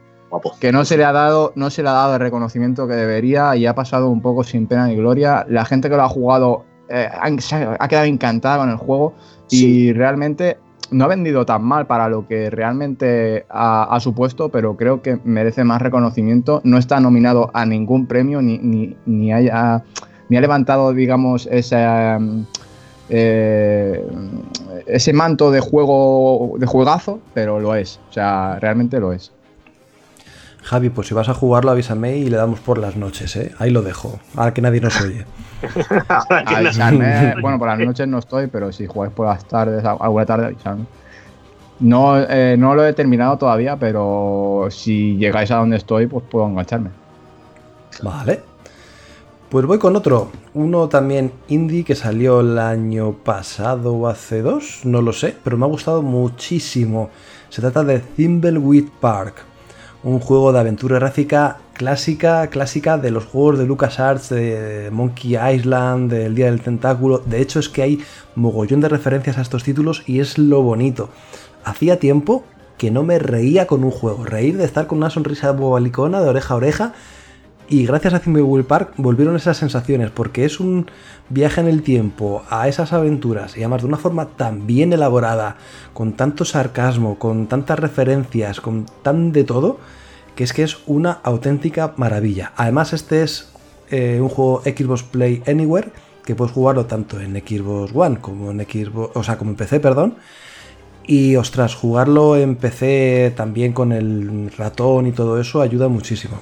que no se le ha dado, no se le ha dado el reconocimiento que debería y ha pasado un poco sin pena ni gloria. La gente que lo ha jugado eh, ha, quedado encantada con el juego y realmente no ha vendido tan mal para lo que realmente ha, supuesto, pero creo que merece más reconocimiento. No está nominado a ningún premio ni, ni, ni haya ni ha levantado, digamos, esa eh, ese manto de juego, de juegazo, pero lo es. O sea, realmente lo es. Javi, pues si vas a jugarlo, avísame y le damos por las noches, ¿eh? Ahí lo dejo, ahora que nadie nos oye. bueno, por las noches no estoy, pero si jugáis por las tardes, alguna tarde, avísame. No, eh, no lo he terminado todavía, pero si llegáis a donde estoy, pues puedo engancharme. Vale. Pues voy con otro, uno también indie que salió el año pasado o hace dos, no lo sé, pero me ha gustado muchísimo. Se trata de Thimbleweed Park, un juego de aventura gráfica clásica, clásica de los juegos de LucasArts, de Monkey Island, del Día del Tentáculo. De hecho es que hay mogollón de referencias a estos títulos y es lo bonito. Hacía tiempo que no me reía con un juego, reír de estar con una sonrisa bobalicona de oreja a oreja y gracias a Thimbleweed Park volvieron esas sensaciones, porque es un viaje en el tiempo a esas aventuras y además de una forma tan bien elaborada, con tanto sarcasmo, con tantas referencias, con tan de todo, que es que es una auténtica maravilla. Además, este es eh, un juego Xbox Play Anywhere, que puedes jugarlo tanto en Xbox One como en Xbox, o sea, como en PC, perdón. Y ostras, jugarlo en PC también con el ratón y todo eso ayuda muchísimo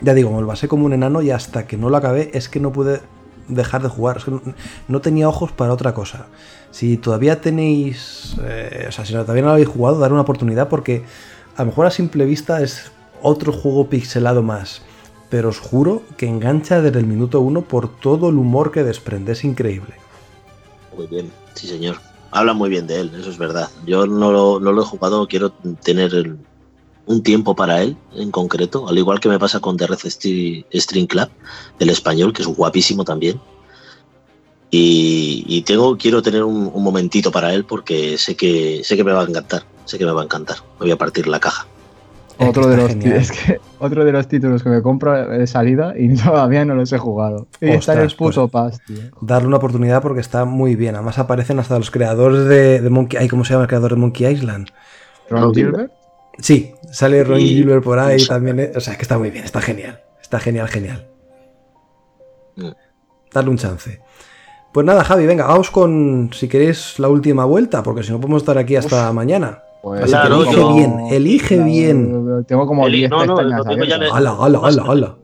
ya digo, me lo pasé como un enano y hasta que no lo acabé es que no pude dejar de jugar. No tenía ojos para otra cosa. Si todavía tenéis, eh, o sea, si todavía no lo habéis jugado, dar una oportunidad porque a lo mejor a simple vista es otro juego pixelado más. Pero os juro que engancha desde el minuto uno por todo el humor que desprende. Es increíble. Muy bien, sí señor. Habla muy bien de él, eso es verdad. Yo no lo, he jugado, quiero tener un tiempo para él en concreto, al igual que me pasa con The Red String Club, el español, que es guapísimo también. Y, tengo, quiero tener un, momentito para él porque sé que, sé que me va a encantar, sé que me va a encantar. Me voy a partir la caja. Otro de, los, es que otro de los títulos que me compro de salida y todavía no los he jugado. Y está en el pues- puto pass, tío. Darle una oportunidad porque está muy bien. Además aparecen hasta los creadores de, de Monkey... Ay, ¿cómo se llama el creador de Monkey Island? Ron Ron Gilbert. Sí, sale Ron Y- Gilbert por ahí también. eh, O sea, que está muy bien, está genial. Está genial, genial. Mm. Darle un chance. Pues nada, Javi, venga, vamos con, si queréis, la última vuelta, porque si no podemos estar aquí hasta mañana. Pues Claro, elige yo- bien, elige bien. Tengo como Eli- 10 no, no, pestañas lo tengo ya abiertas. le- ¡Hala, hala, hala, hala!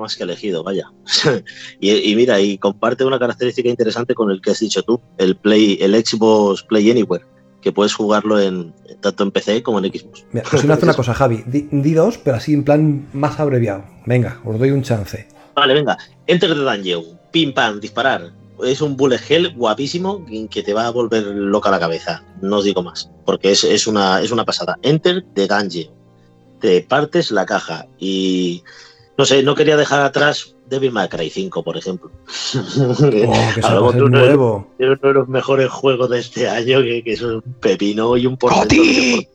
más que elegido, vaya. y, y mira, y comparte una característica interesante con el que has dicho tú, el Play, el Xbox Play Anywhere, que puedes jugarlo en tanto en PC como en Xbox. Mira, pues si no hace una cosa, Javi, di, di dos, pero así en plan más abreviado. Venga, os doy un chance. Vale, venga. Enter the Dungeon. Pim pam, disparar. Es un bullet hell guapísimo que te va a volver loca la cabeza. No os digo más. Porque es, es una, es una pasada. Enter the Dungeon. Te partes la caja. Y no sé, no quería dejar atrás Devil May Cry 5, por ejemplo. Oh, que a de de- nuevo. Es uno de los mejores juegos de este año, que, que es un pepino y un. ¡Goti!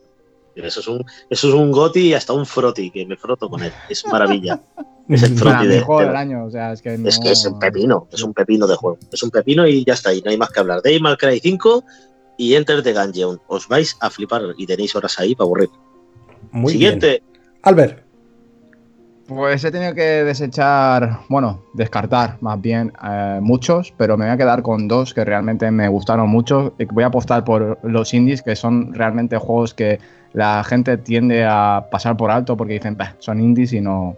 Eso es un, eso es un goti y hasta un froti, que me froto con él. Es maravilla. Es el Para froti mi de, juego de- del año, o sea, es que no... es que es un pepino, es un pepino de juego. Es un pepino y ya está, y no hay más que hablar. May Cry 5 y Enter the Gungeon. Os vais a flipar y tenéis horas ahí para aburrir. Muy Siguiente. bien. Albert, Pues he tenido que desechar, bueno, descartar más bien eh, muchos, pero me voy a quedar con dos que realmente me gustaron mucho. Y Voy a apostar por los indies, que son realmente juegos que la gente tiende a pasar por alto porque dicen, "Bah, son indies y no,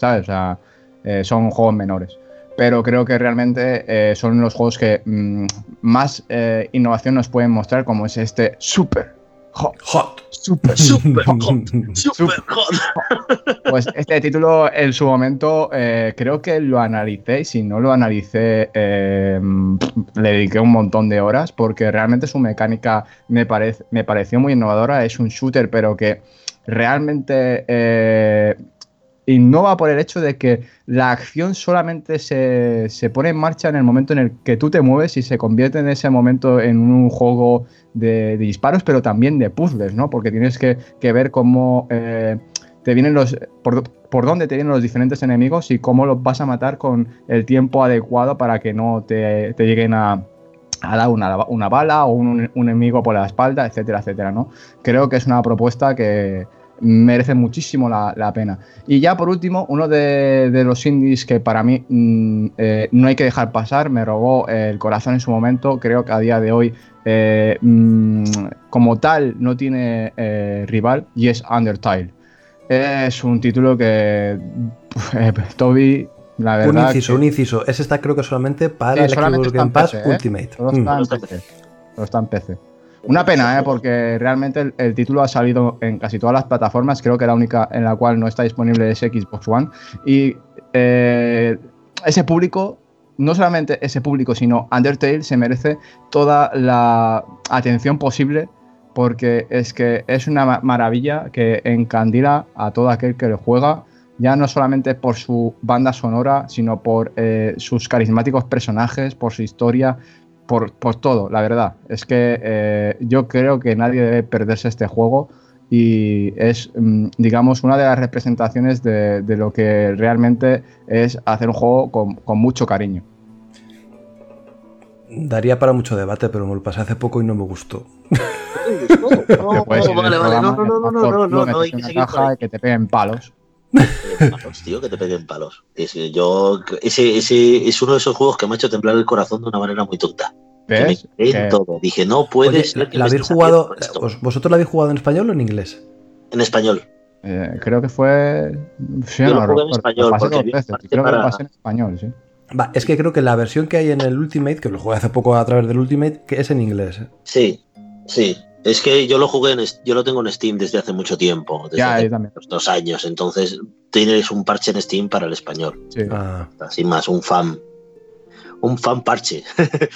¿sabes? O sea, eh, son juegos menores. Pero creo que realmente eh, son los juegos que mm, más eh, innovación nos pueden mostrar, como es este Super Hot. hot. Super, Super hot. Super hot. Pues este título en su momento eh, creo que lo analicé y si no lo analicé eh, le dediqué un montón de horas porque realmente su mecánica me, parece, me pareció muy innovadora. Es un shooter pero que realmente eh, innova por el hecho de que la acción solamente se, se pone en marcha en el momento en el que tú te mueves y se convierte en ese momento en un juego de, disparos, pero también de puzzles, ¿no? Porque tienes que, que ver cómo eh, te vienen los. Por, por dónde te vienen los diferentes enemigos y cómo los vas a matar con el tiempo adecuado para que no te, te lleguen a, a dar una, una bala o un, un enemigo por la espalda, etcétera, etcétera, ¿no? Creo que es una propuesta que merece muchísimo la, la pena. Y ya por último, uno de, de los indies que para mí mm, eh, no hay que dejar pasar, me robó el corazón en su momento, creo que a día de hoy eh, mm, como tal no tiene eh, rival y es Undertale. Es un título que Toby, la Un verdad... inciso, que- un inciso. Ese está creo que solamente para Sí, el solamente Xbox Game Pass PC. Ultimate. Mm. está en PC. Está en PC. Una pena, ¿eh? porque realmente el, el título ha salido en casi todas las plataformas. Creo que la única en la cual no está disponible es Xbox One. Y eh, ese público, no solamente ese público, sino Undertale se merece toda la atención posible porque es que es una ma- maravilla que encandila a todo aquel que lo juega. Ya no solamente por su banda sonora, sino por eh, sus carismáticos personajes, por su historia, por, por todo, la verdad. Es que eh, yo creo que nadie debe perderse este juego y es, mm, digamos, una de las representaciones de, de lo que realmente es hacer un juego con, con mucho cariño. Daría para mucho debate, pero me lo pasé hace poco y no me gustó. No, vale, vale, no, no, no, no, por no, no, culo, no, hay que seguir caja que te peguen palos. Palos, tío, que te peguen palos. Es yo, ese, ese es uno de esos juegos que me ha hecho temblar el corazón de una manera muy tonta. Que me ¿Ves? Que- todo. Dije, no puede Oye, ser que ¿la habéis jugado, ¿Vosotros la habéis jugado en español o en inglés? En español. eh, creo que fue. Sí, Yo lo no jugué en español, Creo que lo pasé en español, sí. Va, es que creo que la versión que hay en el Ultimate, que lo jugué hace poco a través del Ultimate, que es en inglés. ¿eh? Sí, sí. Es que yo lo jugué en, yo lo tengo en Steam desde hace mucho tiempo, desde Ya, hace yo también. unos dos años. Entonces tienes un parche en Steam para el español. Sí. Ah, Así más, un fan. Un fan parche.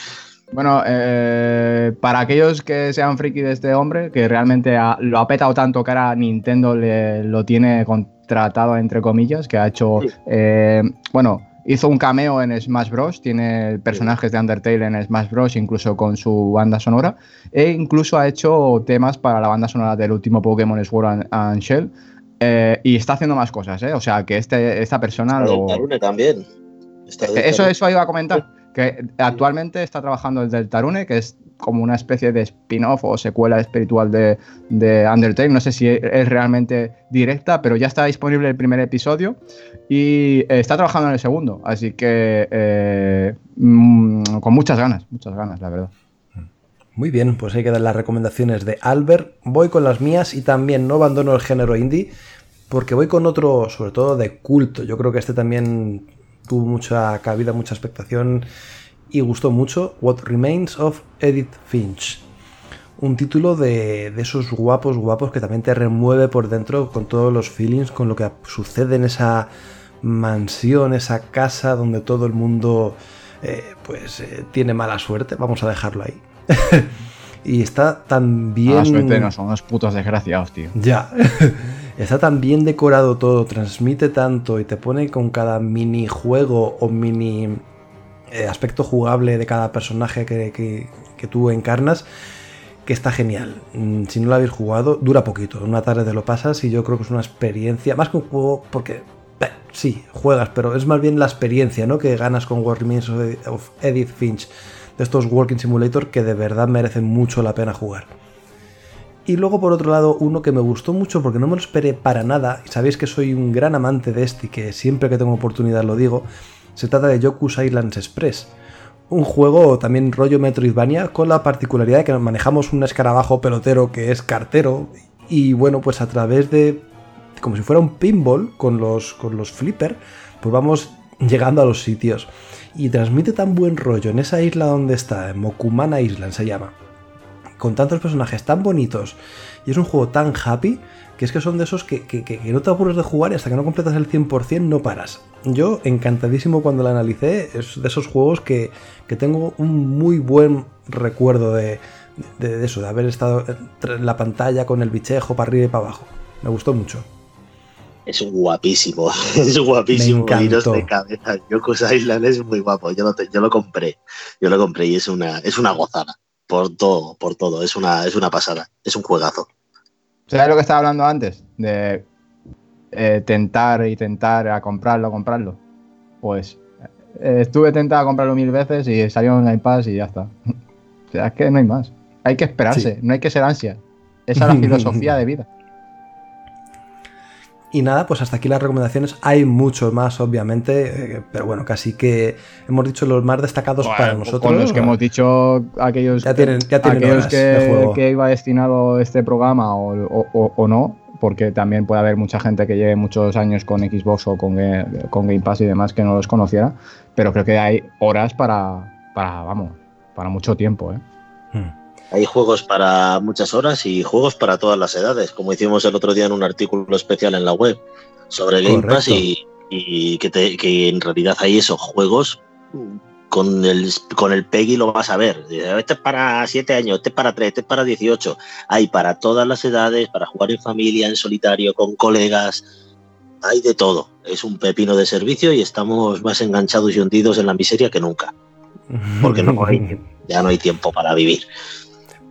Bueno, eh, para aquellos que sean friki de este hombre, que realmente ha- lo ha petado tanto que ahora Nintendo le, lo tiene contratado, entre comillas, que ha hecho, Sí. eh, bueno, hizo un cameo en Smash Bros. Tiene personajes de Undertale en Smash Bros. incluso con su banda sonora. E incluso ha hecho temas para la banda sonora del último Pokémon Sword and, and Shell. Eh, y está haciendo más cosas, ¿eh? O sea, que este, esta persona Está lo... Tarune también. Está Eso, eso iba a comentar. Que actualmente está trabajando el del Tarune, que es como una especie de spin-off o secuela espiritual de, de Undertale. No sé si es realmente directa, pero ya está disponible el primer episodio y eh, está trabajando en el segundo. Así que eh, mm, con muchas ganas, muchas ganas, la verdad. Muy bien, pues hay que dar las recomendaciones de Albert. Voy con las mías y también no abandono el género indie porque voy con otro, sobre todo de culto. Yo creo que este también tuvo mucha cabida, mucha expectación y gustó mucho. What Remains of Edith Finch. Un título de, de esos guapos, guapos que también te remueve por dentro con todos los feelings, con lo que sucede en esa mansión, esa casa donde todo el mundo eh, pues eh, tiene mala suerte. Vamos a dejarlo ahí. y está tan bien. Mala suerte no, son unos putos desgraciados, tío. Ya. Está tan bien decorado todo, transmite tanto y te pone con cada minijuego o mini eh, aspecto jugable de cada personaje que, que- que tú encarnas que está genial. Mm, Si no lo habéis jugado, dura poquito. Una tarde te lo pasas y yo creo que es una experiencia, más que un juego, porque sí, juegas, pero es más bien la experiencia ¿no? que ganas con Ed- of Edith Finch, de estos Walking Simulator que de verdad merecen mucho la pena jugar. Y luego por otro lado uno que me gustó mucho porque no me lo esperé para nada, y sabéis que soy un gran amante de este y que siempre que tengo oportunidad lo digo, se trata de Yoku's Islands Express. Un juego también rollo Metroidvania con la particularidad de que manejamos un escarabajo pelotero que es cartero y bueno pues a través de como si fuera un pinball con los, con los flipper pues vamos llegando a los sitios y transmite tan buen rollo en esa isla donde está, en Mokumana Island se llama con tantos personajes tan bonitos y es un juego tan happy que es que son de esos que, que- que- no te aburres de jugar y hasta que no completas el 100% no paras. Yo encantadísimo cuando la analicé, es de esos juegos que, que tengo un muy buen recuerdo de, de- de eso, de haber estado en la pantalla con el bichejo para arriba y para abajo. Me gustó mucho. Es guapísimo, es guapísimo. Me Iros encantó. de cabeza. Yoko's Island es muy guapo. Yo lo, te- yo lo compré. Yo lo compré y es una, es una gozada. Por todo, por todo. Es una, es una pasada. Es un juegazo. ¿Sabes lo que estaba hablando antes? De eh, tentar y tentar a comprarlo, a comprarlo. Pues eh, estuve tentado a comprarlo mil veces y salió en iPad y ya está. o sea, es que no hay más. Hay que esperarse, Sí. no hay que ser ansia. Esa es la filosofía de vida. Y nada, pues hasta aquí las recomendaciones. Hay mucho más, obviamente, eh, pero bueno, casi que hemos dicho los más destacados para nosotros. Con los que hemos dicho aquellos, Ya tienen- ya tienen aquellos de que, juego. que iba destinado este programa o, o- o- o no, porque también puede haber mucha gente que lleve muchos años con Xbox o con, con Game Pass y demás que no los conociera, pero creo que hay horas para, para vamos, para mucho tiempo. ¿eh? Hay juegos para muchas horas y juegos para todas las edades, como hicimos el otro día en un artículo especial en la web sobre Game Pass y, y que, te- que en realidad hay esos juegos con el, con el PEGI lo vas a ver. Este es para 7 años, este es para 3, este es para 18. Hay para todas las edades, para jugar en familia, en solitario, con colegas. Hay de todo. Es un pepino de servicio y estamos más enganchados y hundidos en la miseria que nunca. Porque no hay, ya no hay tiempo para vivir.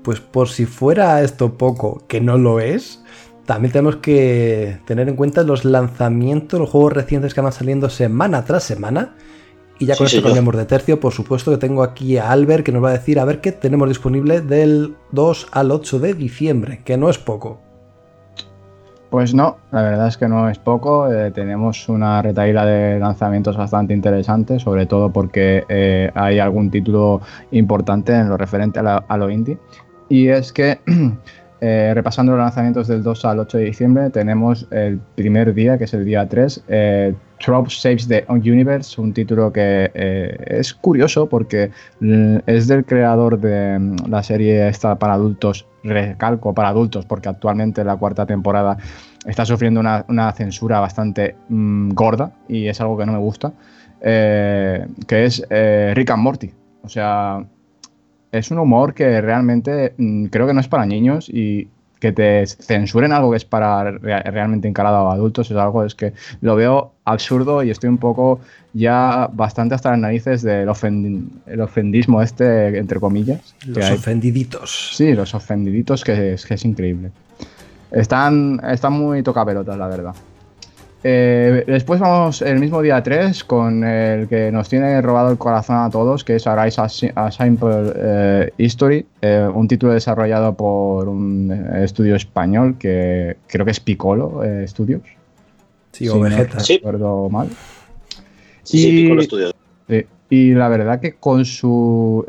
Pues por si fuera esto poco, que no lo es, también tenemos que tener en cuenta los lanzamientos, los juegos recientes que van saliendo semana tras semana. Y ya con Sí, esto cambiamos de tercio, por supuesto que tengo aquí a Albert que nos va a decir a ver qué tenemos disponible del 2 al 8 de diciembre, que no es poco. Pues no, la verdad es que no es poco. eh, tenemos una retaíla de lanzamientos bastante interesante, sobre todo porque eh, hay algún título importante en lo referente a, la- a lo indie. Y es que, eh, repasando los lanzamientos del 2 al 8 de diciembre, tenemos el primer día, que es el día 3, eh, Trop Saves the Universe, un título que eh, es curioso porque mm, es del creador de mm, la serie esta para adultos, recalco para adultos, porque actualmente la cuarta temporada está sufriendo una, una censura bastante mm, gorda y es algo que no me gusta, eh, que es Rick and Morty. O sea, es un humor que realmente mm, creo que no es para niños y que te censuren algo que es para re- realmente encarado a adultos es algo es que lo veo absurdo y estoy un poco ya bastante hasta las narices del el ofendismo este, entre comillas. Los ofendiditos. Sí, los ofendiditos, que es, que es increíble. Están, están muy tocapelotas, la verdad. Eh, después vamos el mismo día 3 con el que nos tiene robado el corazón a todos, que es Arise a, Simple eh, History, eh, un título desarrollado por un estudio español que creo que es Piccolo Studios. Sí, o Vegeta. No recuerdo mal. Sí, sí, Piccolo Studios. y la verdad que con su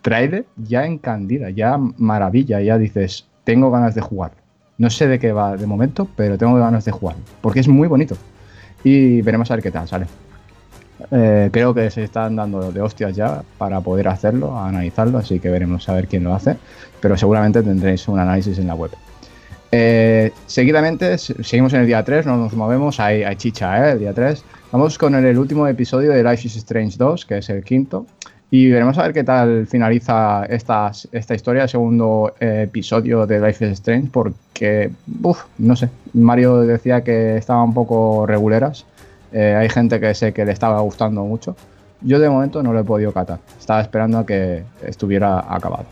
trailer ya encandida, ya maravilla, ya dices, tengo ganas de jugar. No sé de qué va de momento, pero tengo ganas de jugar. Porque es muy bonito. Y veremos a ver qué tal sale. Eh, creo que se están dando de hostias ya para poder hacerlo, analizarlo, así que veremos a ver quién lo hace. Pero seguramente tendréis un análisis en la web. Eh, seguidamente, seguimos en el día 3, no nos movemos, hay, chicha, ¿eh? El día 3. Vamos con el último episodio de Life is Strange 2, que es el quinto. Y veremos a ver qué tal finaliza esta, esta historia, el segundo eh, episodio de Life is Strange, porque, uff, no sé, Mario decía que estaba un poco reguleras. Eh, hay gente que sé que le estaba gustando mucho. Yo de momento no lo he podido catar. Estaba esperando a que estuviera acabado.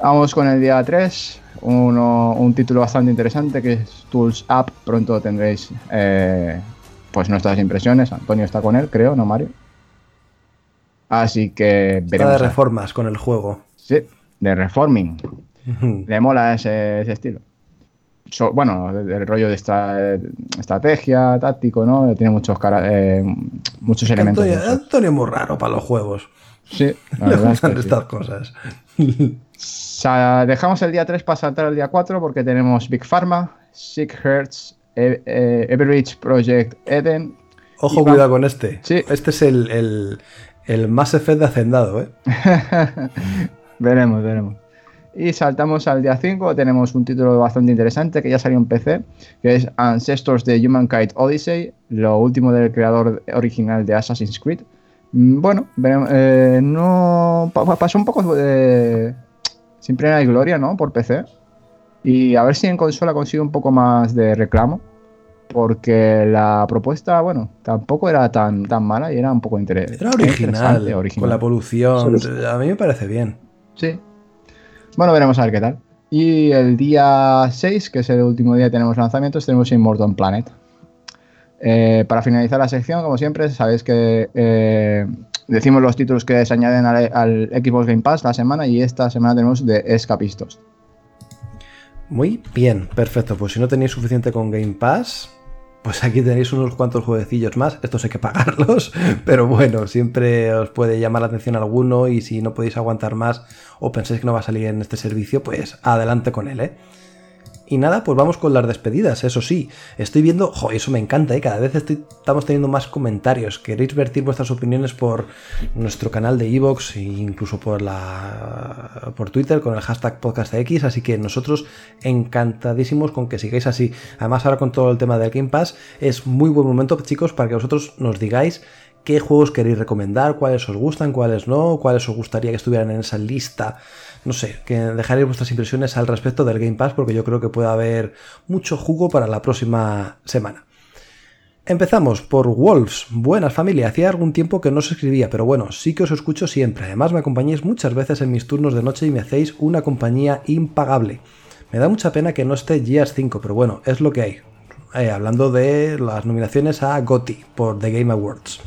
Vamos con el día 3. un título bastante interesante que es Tools Up. Pronto tendréis eh, pues nuestras impresiones. Antonio está con él, creo, ¿no, Mario? Así que veremos. de reformas con el juego. Sí, de reforming. Le mola ese, estilo. bueno, el rollo de esta estrategia, táctico, ¿no? Tiene muchos, eh, muchos elementos. Antonio, es muy raro para los juegos. Sí, la Le gustan estas cosas. dejamos el día 3 para saltar al día 4 porque tenemos Big Pharma, Sick Hertz, e e Everage Project Eden. Ojo, cuidado con este. Sí. Este es el, el más Effect de Hacendado, ¿eh? veremos, veremos. Y saltamos al día 5, tenemos un título bastante interesante que ya salió en PC, que es Ancestors de Humankind Odyssey, lo último del creador original de Assassin's Creed. Mm, bueno, eh, no pasó un poco de sin pena gloria, ¿no? Por PC. Y a ver si en consola consigue un poco más de reclamo porque la propuesta, bueno, tampoco era tan, tan mala y era un poco interesante. Era original, con la polución. A mí me parece bien. Sí. Bueno, veremos a ver qué tal. Y el día 6, que es el último día que tenemos lanzamientos, tenemos Immortal Planet. Eh, para finalizar la sección, como siempre, sabéis que eh, decimos los títulos que se añaden al, al, Xbox Game Pass la semana y esta semana tenemos de Escapistos. Muy bien, perfecto. Pues si no tenéis suficiente con Game Pass, pues aquí tenéis unos cuantos jueguecillos más. Estos hay que pagarlos, pero bueno, siempre os puede llamar la atención alguno y si no podéis aguantar más o pensáis que no va a salir en este servicio, pues adelante con él, ¿eh? Y nada, pues vamos con las despedidas, eso sí. Estoy viendo, jo, eso me encanta, ¿eh? cada vez estamos teniendo más comentarios. Queréis vertir vuestras opiniones por nuestro canal de Evox e incluso por, la, por Twitter con el hashtag podcastx, así que nosotros encantadísimos con que sigáis así. Además, ahora con todo el tema del Game Pass, es muy buen momento, chicos, para que vosotros nos digáis qué juegos queréis recomendar, cuáles os gustan, cuáles no, cuáles os gustaría que estuvieran en esa lista no sé, que dejaréis vuestras impresiones al respecto del Game Pass porque yo creo que puede haber mucho jugo para la próxima semana. Empezamos por Wolves. Buenas familia, hacía algún tiempo que no os escribía, pero bueno, sí que os escucho siempre. Además me acompañáis muchas veces en mis turnos de noche y me hacéis una compañía impagable. Me da mucha pena que no esté Gears 5, pero bueno, es lo que hay. Eh, hablando de las nominaciones a GOTY por The Game Awards.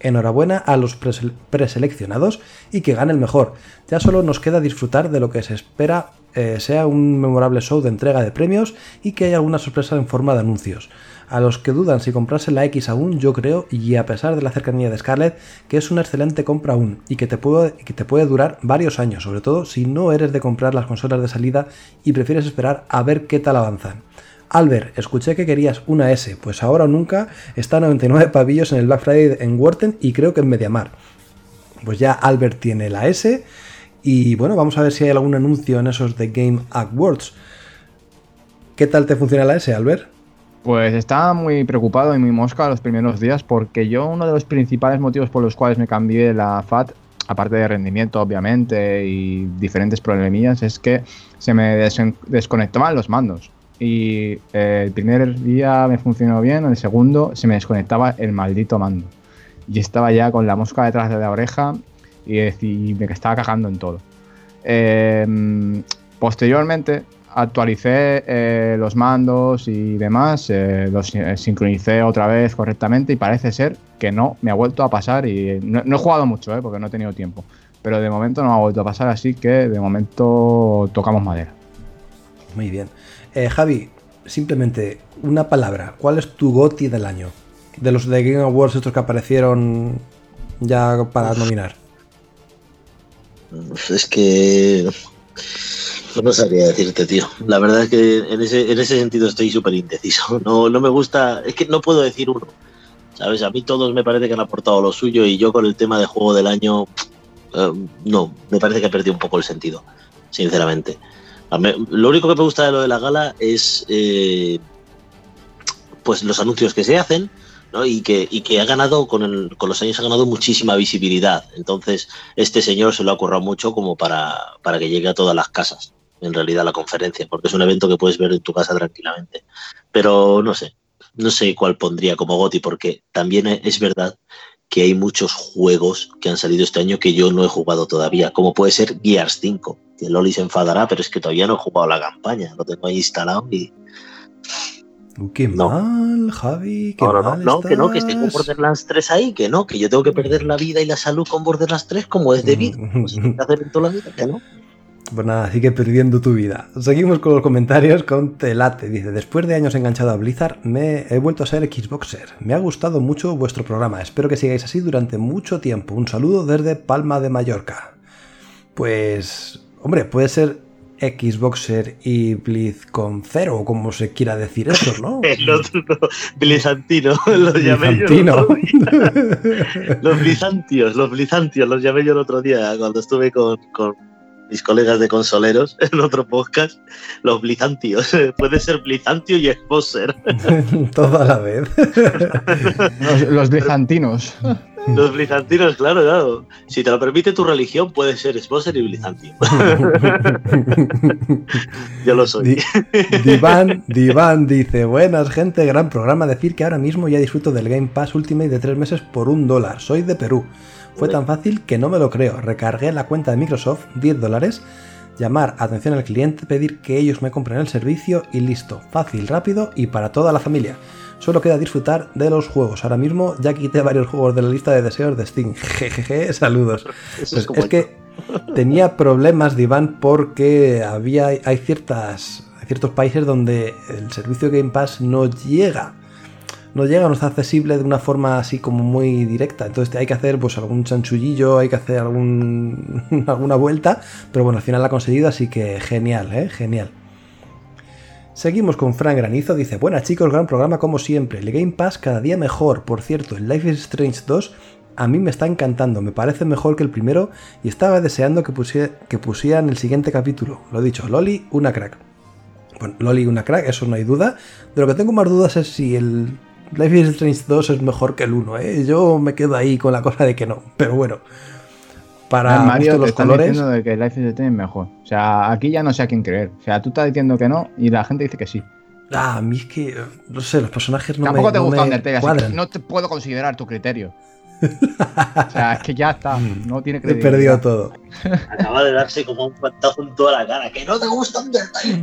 Enhorabuena a los preseleccionados y que gane el mejor. Ya solo nos queda disfrutar de lo que se espera eh, sea un memorable show de entrega de premios y que haya alguna sorpresa en forma de anuncios. A los que dudan si comprarse la X aún, yo creo, y a pesar de la cercanía de Scarlett, que es una excelente compra aún y que te, que te puede durar varios años, sobre todo si no eres de comprar las consolas de salida y prefieres esperar a ver qué tal avanzan. Albert, escuché que querías una S, pues ahora o nunca está 99 pavillos en el Black Friday en Wharton y creo que en Mediamar. Pues ya Albert tiene la S y bueno, vamos a ver si hay algún anuncio en esos de Game Awards. ¿Qué tal te funciona la S, Albert? Pues estaba muy preocupado y muy mosca los primeros días porque yo uno de los principales motivos por los cuales me cambié la FAT, aparte de rendimiento obviamente y diferentes problemillas, es que se me desconectaban los mandos. Y eh, el primer día me funcionó bien, el segundo se me desconectaba el maldito mando. Y estaba ya con la mosca detrás de la oreja y, me estaba cagando en todo. Em, posteriormente, actualicé eh, los mandos y demás, eh, los sincronicé otra vez correctamente y parece ser que no me ha vuelto a pasar y no, no he jugado mucho, porque no he tenido tiempo, pero de momento no me ha vuelto a pasar, así que de momento tocamos madera. Muy bien. Eh, Javi, simplemente una palabra. ¿Cuál es tu GOTI del año? De los de Game Awards estos que aparecieron ya para nominar. Es que. No sabría decirte, tío. La verdad es que en ese, en ese sentido estoy súper indeciso. No, no me gusta. Es que no puedo decir uno. ¿Sabes? A mí todos me parece que han aportado lo suyo y yo con el tema de juego del año. eh, no, me parece que he perdido un poco el sentido, sinceramente. Lo único que me gusta de lo de la gala es. eh, pues los anuncios que se hacen. Y, que, ha ganado, con, los años ha ganado muchísima visibilidad. Entonces, este señor se lo ha currado mucho como para, que llegue a todas las casas, en realidad, la conferencia, porque es un evento que puedes ver en tu casa tranquilamente. Pero no sé, no sé cuál pondría como Goti, porque también es verdad que hay muchos juegos que han salido este año que yo no he jugado todavía, como puede ser Gears 5, que Loli se enfadará, pero es que todavía no he jugado la campaña, lo tengo ahí instalado y Uh, qué No. mal, Javi. Qué no, mal no, que no, que esté con. Borderlands 3 ahí, que no, que yo tengo que perder la vida y la salud con Borderlands 3 como es debido. Pues hay que hacer en toda la vida, que no. Pues nada, sigue perdiendo tu vida. Seguimos con los comentarios con Telate. Dice, después de años enganchado a Blizzard, me he vuelto a ser Xboxer. Me ha gustado mucho vuestro programa. Espero que sigáis así durante mucho tiempo. Un saludo desde Palma de Mallorca. Pues, hombre, puede ser Xboxer y Blizz con cero, o como se quiera decir eso, ¿no? El otro, no, Blizantino, lo llamé yo. el Bizantino. otro día. Los Blizantios, los Blizantios, los llamé yo el otro día cuando estuve con, con mis colegas de consoleros en otro podcast. Los Blizantios, puede ser Blizantio y Xboxer. Todo a la vez. Los, los bizantinos. Los Blizantinos, claro, claro. Si te lo permite tu religión, puede ser Xboxer y Blizantio. yo lo soy. Di- Divan, Divan dice, buenas gente, gran programa. Decir que ahora mismo ya disfruto del Game Pass Ultimate de tres meses por un dólar. Soy de Perú. Fue tan fácil que no me lo creo. Recargué la cuenta de Microsoft, 10 dólares, llamar atención al cliente, pedir que ellos me compren el servicio y listo. Fácil, rápido y para toda la familia. Solo queda disfrutar de los juegos. Ahora mismo ya quité varios juegos de la lista de deseos de Steam. Jejeje, saludos. Eso Pues es que tenía problemas, Diván, porque había, hay, ciertas, hay ciertos países donde el servicio Game Pass no llega. No llega, no está accesible de una forma así como muy directa. Entonces hay que hacer pues algún chanchullillo, hay que hacer algún, alguna vuelta. Pero bueno, al final la ha conseguido, así que genial, ¿eh? Genial. Seguimos con Frank Granizo, dice, buenas chicos, gran programa como siempre, el Game Pass cada día mejor, por cierto, el Life is Strange 2 a mí me está encantando, me parece mejor que el primero y estaba deseando que, pusie- que pusieran el siguiente capítulo, lo dicho, Loli, una crack. Bueno, Loli, una crack, eso no hay duda, de lo que tengo más dudas es si el Life is Strange 2 es mejor que el 1, ¿eh? yo me quedo ahí con la cosa de que no, pero bueno. Para Ah, Mario, te los están colores, diciendo de que Life is Strange es mejor. O sea, aquí ya no sé a quién creer. O sea, tú estás diciendo que no y la gente dice que sí. ah, a mí es que, no sé, los personajes no Tampoco me, te no gusta me Undertale, así que no te puedo considerar tu criterio. O sea, es que ya está. No tiene He credibilidad. perdido todo. Acaba de darse como un pantazo en toda la cara. ¡Que no te gusta Undertale!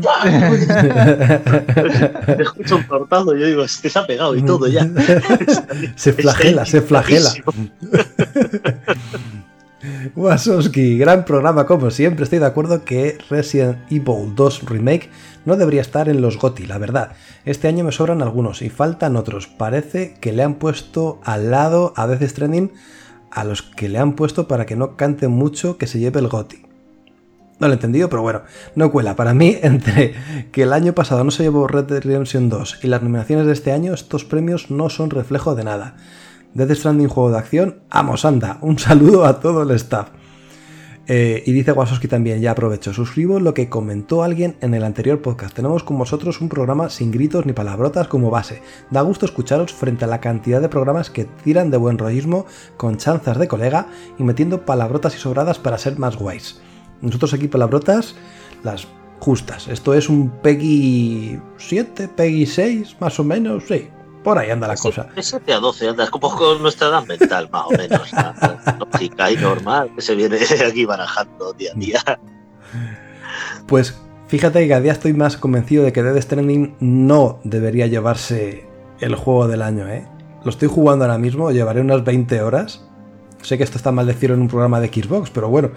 Te escucho un tortazo. Yo digo, es que se ha pegado y todo ya. se flagela, se flagela. Wasowski, gran programa como siempre. Estoy de acuerdo que Resident Evil 2 Remake no debería estar en los GOTY, la verdad. Este año me sobran algunos y faltan otros. Parece que le han puesto al lado a Death Stranding a los que le han puesto para que no cante mucho que se lleve el GOTY. No lo he entendido, pero bueno, no cuela. Para mí, entre que el año pasado no se llevó Red Dead Redemption 2 y las nominaciones de este año, estos premios no son reflejo de nada. Death Stranding juego de acción, amos anda. Un saludo a todo el staff. Eh, y dice Wasowski también, ya aprovecho, suscribo lo que comentó alguien en el anterior podcast. Tenemos con vosotros un programa sin gritos ni palabrotas como base. Da gusto escucharos frente a la cantidad de programas que tiran de buen rollismo con chanzas de colega y metiendo palabrotas y sobradas para ser más guays. Nosotros aquí palabrotas, las justas. Esto es un Peggy 7, Peggy 6, más o menos, sí. Por ahí anda la cosa. De 7 a 12 andas como con nuestra edad mental, más o menos. Lógica y normal que se viene aquí barajando día a día. Pues Fíjate que cada día estoy más convencido de que Dead Stranding no debería llevarse el juego del año, ¿eh? Lo estoy jugando ahora mismo, llevaré unas 20 horas. Sé que esto está mal decirlo en un programa de Xbox, pero bueno,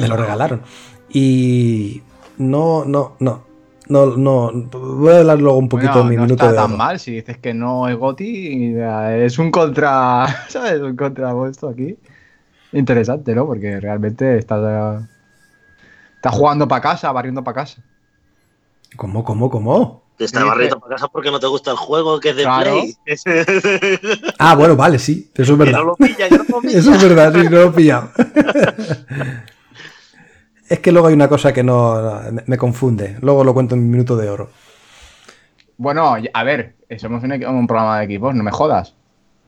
me lo regalaron. Y no, no, no. No, no, voy a hablar luego un poquito Bueno, en mi no minuto está de tan oro. mal si dices que no es Goti, es un contra, ¿sabes? Un contrapuesto aquí. Interesante, ¿no? Porque realmente estás está jugando para casa, barriendo para casa. ¿Cómo, cómo, cómo? Te está barriendo para casa porque no te gusta el juego que es de Claro. Play. Ah, bueno, vale, sí, eso es que verdad. no lo pilla, que no lo pilla. Eso es verdad, sí, no lo he pillado. es que luego hay una cosa que no, no, me- confunde. Luego lo cuento en mi minuto de oro. Bueno, a ver, somos un, un programa de equipos, no me jodas.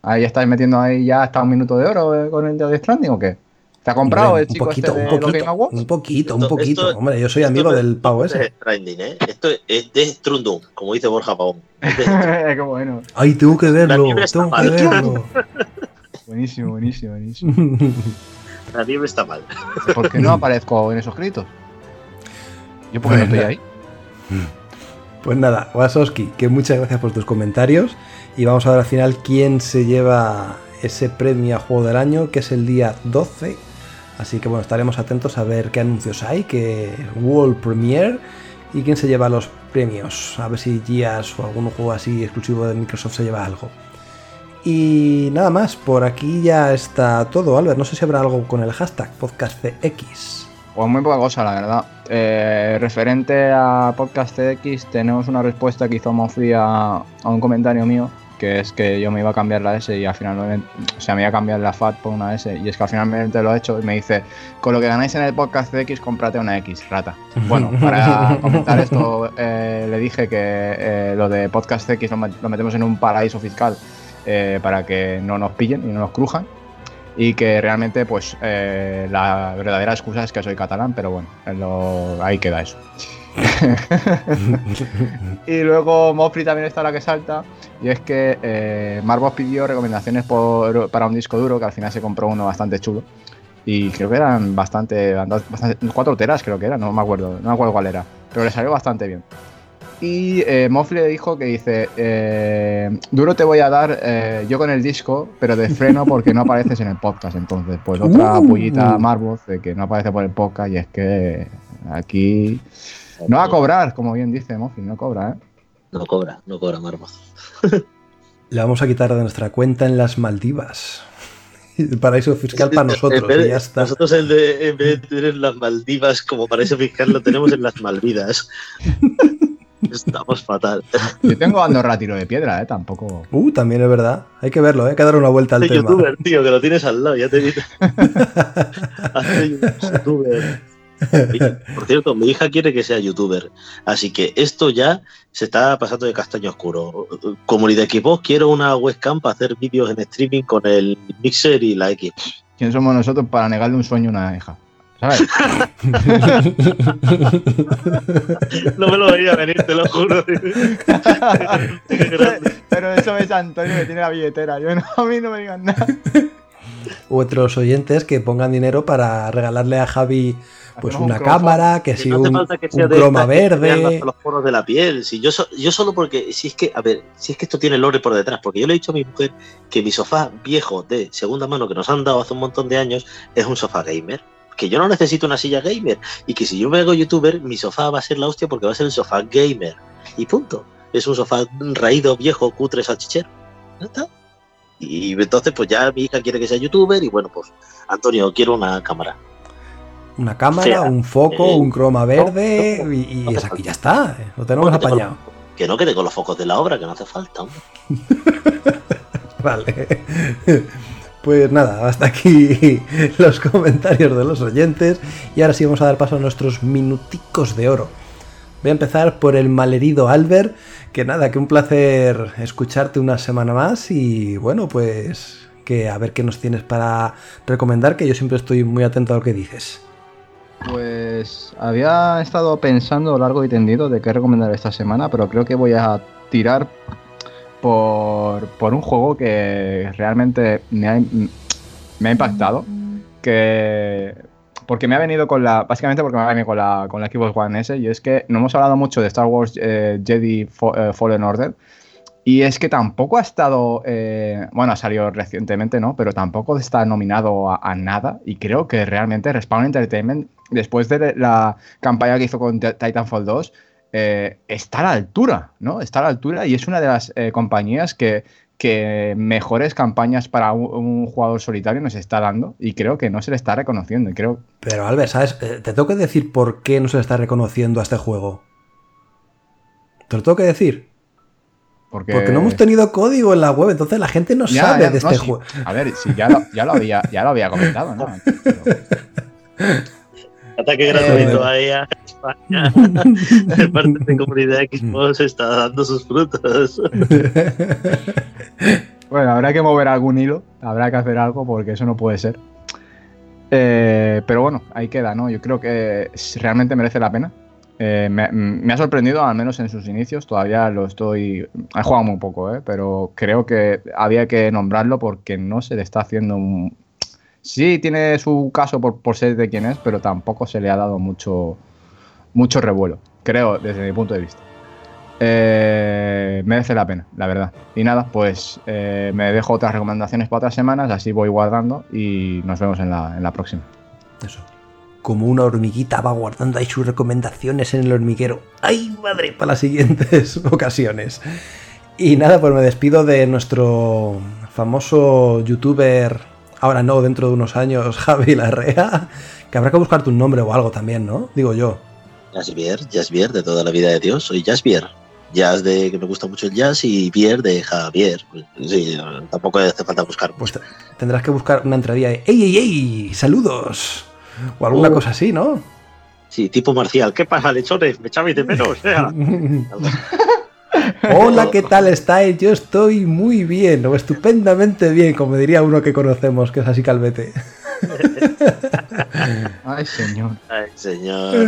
Ahí estáis metiendo ahí ya hasta un minuto de oro eh, con el de Stranding o qué? ¿Te ha comprado Hombre, el chico un poquito, este de un poquito, Game Awards? un poquito, un poquito. esto- Hombre, yo soy amigo del pavo esto ese. es Stranding, ¿eh? Esto es de Strundum, como dice Borja Pavón. Qué bueno. Ay, tengo que verlo, tengo que verlo. Buenísimo, buenísimo, buenísimo. La nieve está mal. ¿Por qué no aparezco en esos gritos? Yo porque no estoy ahí. Pues nada, Wasowski, que muchas gracias por tus comentarios. Y vamos a ver al final quién se lleva ese premio a juego del año, que es el día 12. Así que bueno, estaremos atentos a ver qué anuncios hay, que World Premiere y quién se lleva los premios. A ver si Gears o algún juego así exclusivo de Microsoft se lleva algo. Y nada más, por aquí ya está todo, Albert. No sé si habrá algo con el hashtag podcastcx. Pues muy poca cosa, la verdad. Eh, referente a Podcast TX, tenemos una respuesta que hizo Mofi a, a un comentario mío, que es que yo me iba a cambiar la S y al final, me, o sea, me iba a cambiar la FAT por una S. Y es que al final lo he hecho y me dice, con lo que ganáis en el Podcast TX, cómprate una X, rata. Bueno, para comentar esto, eh, le dije que eh, lo de Podcast TX lo, lo metemos en un paraíso fiscal eh, para que no nos pillen y no nos crujan y que realmente pues eh, la verdadera excusa es que soy catalán, pero bueno, ahí queda eso. y luego Mofri también está la que salta y es que eh, pidió recomendaciones para un disco duro que al final se compró uno bastante chulo y creo que eran bastante, 4 teras creo que era, no me acuerdo, no me acuerdo cuál era, pero le salió bastante bien. Y eh, le dijo que dice, eh, duro te voy a dar eh, yo con el disco, pero de freno porque no apareces en el podcast. Entonces, pues otra Uh. pullita a Marvoz de que no aparece por el podcast y es que aquí no va a cobrar, como bien dice Mofli, no cobra, ¿eh? No cobra, no cobra Marmos. Le vamos a quitar de nuestra cuenta en las Maldivas. El paraíso fiscal para nosotros, En vez de- y ya está. Nosotros de, en vez de tener las Maldivas como paraíso fiscal, lo tenemos en las Malvidas. Estamos fatal. Yo tengo Andorra tiro de piedra, ¿eh? Tampoco... Uh, también es verdad. Hay que verlo, ¿eh? hay que dar una vuelta al tema. youtuber, tío, que lo tienes al lado, ya te digo. Youtuber. Por cierto, mi hija quiere que sea youtuber, así que esto ya se está pasando de castaño oscuro. Comunidad Xbox, quiero una webcam para hacer vídeos en streaming con el mixer y la X. ¿Quién somos nosotros para negarle un sueño a una hija? ¿Sabes? No me lo veía venir, te lo juro. Pero eso es Antonio que tiene la billetera. Yo no, a mí no me digan nada. U otros oyentes que pongan dinero para regalarle a Javi pues Hacemos una cámara, que Que si no un, que sea un croma verde. los poros de la piel. Si yo, so- yo solo porque, si es que, a ver, si es que esto tiene lore por detrás, porque yo le he dicho a mi mujer que mi sofá viejo de segunda mano que nos han dado hace un montón de años es un sofá gamer. Que yo no necesito una silla gamer. Y que si yo me hago youtuber, mi sofá va a ser la hostia porque va a ser el sofá gamer. Y punto. Es un sofá raído, viejo, cutre, salchichero. Ya está. Y entonces, pues ya mi hija quiere que sea youtuber. Y bueno, pues, Antonio, quiero una cámara. Una cámara, Fea. un foco, Eh, un croma verde no, y, y no falta. ya está. eh, Lo tenemos apañado. Que no quede con los focos de la obra, que no hace falta. Vale. Pues nada, hasta aquí los comentarios de los oyentes. Y ahora sí vamos a dar paso a nuestros minuticos de oro. Voy a empezar por el malherido Albert. Que nada, que un placer escucharte una semana más. Y bueno, pues que a ver qué nos tienes para recomendar. Que yo siempre estoy muy atento a lo que dices. Pues había estado pensando largo y tendido de qué recomendar esta semana, pero creo que voy a tirar por, por un juego que realmente me ha, me ha impactado. Que porque me ha venido con la. Básicamente porque me ha venido con la, con la Xbox One S. Y es que no hemos hablado mucho de Star Wars eh, Jedi eh, Fallen Order. Y es que tampoco ha estado. Eh, bueno, ha salido recientemente, ¿no? Pero tampoco está nominado a, nada. Y creo que realmente Respawn Entertainment, después de la campaña que hizo con Titanfall 2, está a la altura, ¿no? Está a la altura y es una de las compañías que que mejores campañas para un, jugador solitario nos está dando y creo que no se le está reconociendo. Y creo... Pero Albert, ¿sabes? Eh, te tengo que decir por qué no se le está reconociendo a este juego. Te lo tengo que decir. Porque... no hemos tenido código en la web, entonces la gente no sabe de este juego. A ver, si ya lo, ya lo, había, ya lo había comentado, ¿no? Ataque gratuito ahí a España. parte de comunidad Xbox está dando sus frutos. bueno, habrá que mover algún hilo, habrá que hacer algo porque eso no puede ser. Eh, pero bueno, ahí queda, ¿no? Yo creo que realmente merece la pena. Eh, me, ha sorprendido, al menos en sus inicios. Todavía lo estoy. He jugado muy poco, ¿eh? pero creo que había que nombrarlo porque no se le está haciendo un, Sí, tiene su caso por, ser de quien es, pero tampoco se le ha dado mucho, mucho revuelo, creo, desde mi punto de vista. Eh, merece la pena, la verdad. Y nada, pues eh, me dejo otras recomendaciones para otras semanas, así voy guardando y nos vemos en la, en la próxima. Eso. Como una hormiguita va guardando ahí sus recomendaciones en el hormiguero. ¡Ay, madre! Para las siguientes ocasiones. Y nada, pues me despido de nuestro famoso youtuber ahora no, dentro de unos años, Javi Larrea, que habrá que buscarte un nombre o algo también, ¿no? Digo yo. Jazzbier, Jazzbier de toda la vida de Dios, soy Jazzbier. Jazz de que me gusta mucho el jazz y Bier de Javier. Pues, sí, tampoco hace falta buscar. Pues tendrás que buscar una entradilla de ¡Ey, ey, ey! ¡Saludos! O alguna uh. cosa así, ¿no? Sí, tipo marcial. ¿Qué pasa, lechones? Me echabais de menos. Hola, ¿qué tal estáis? Yo estoy muy bien, o estupendamente bien, como diría uno que conocemos, que es así calvete. Ay, señor. Ay, señor,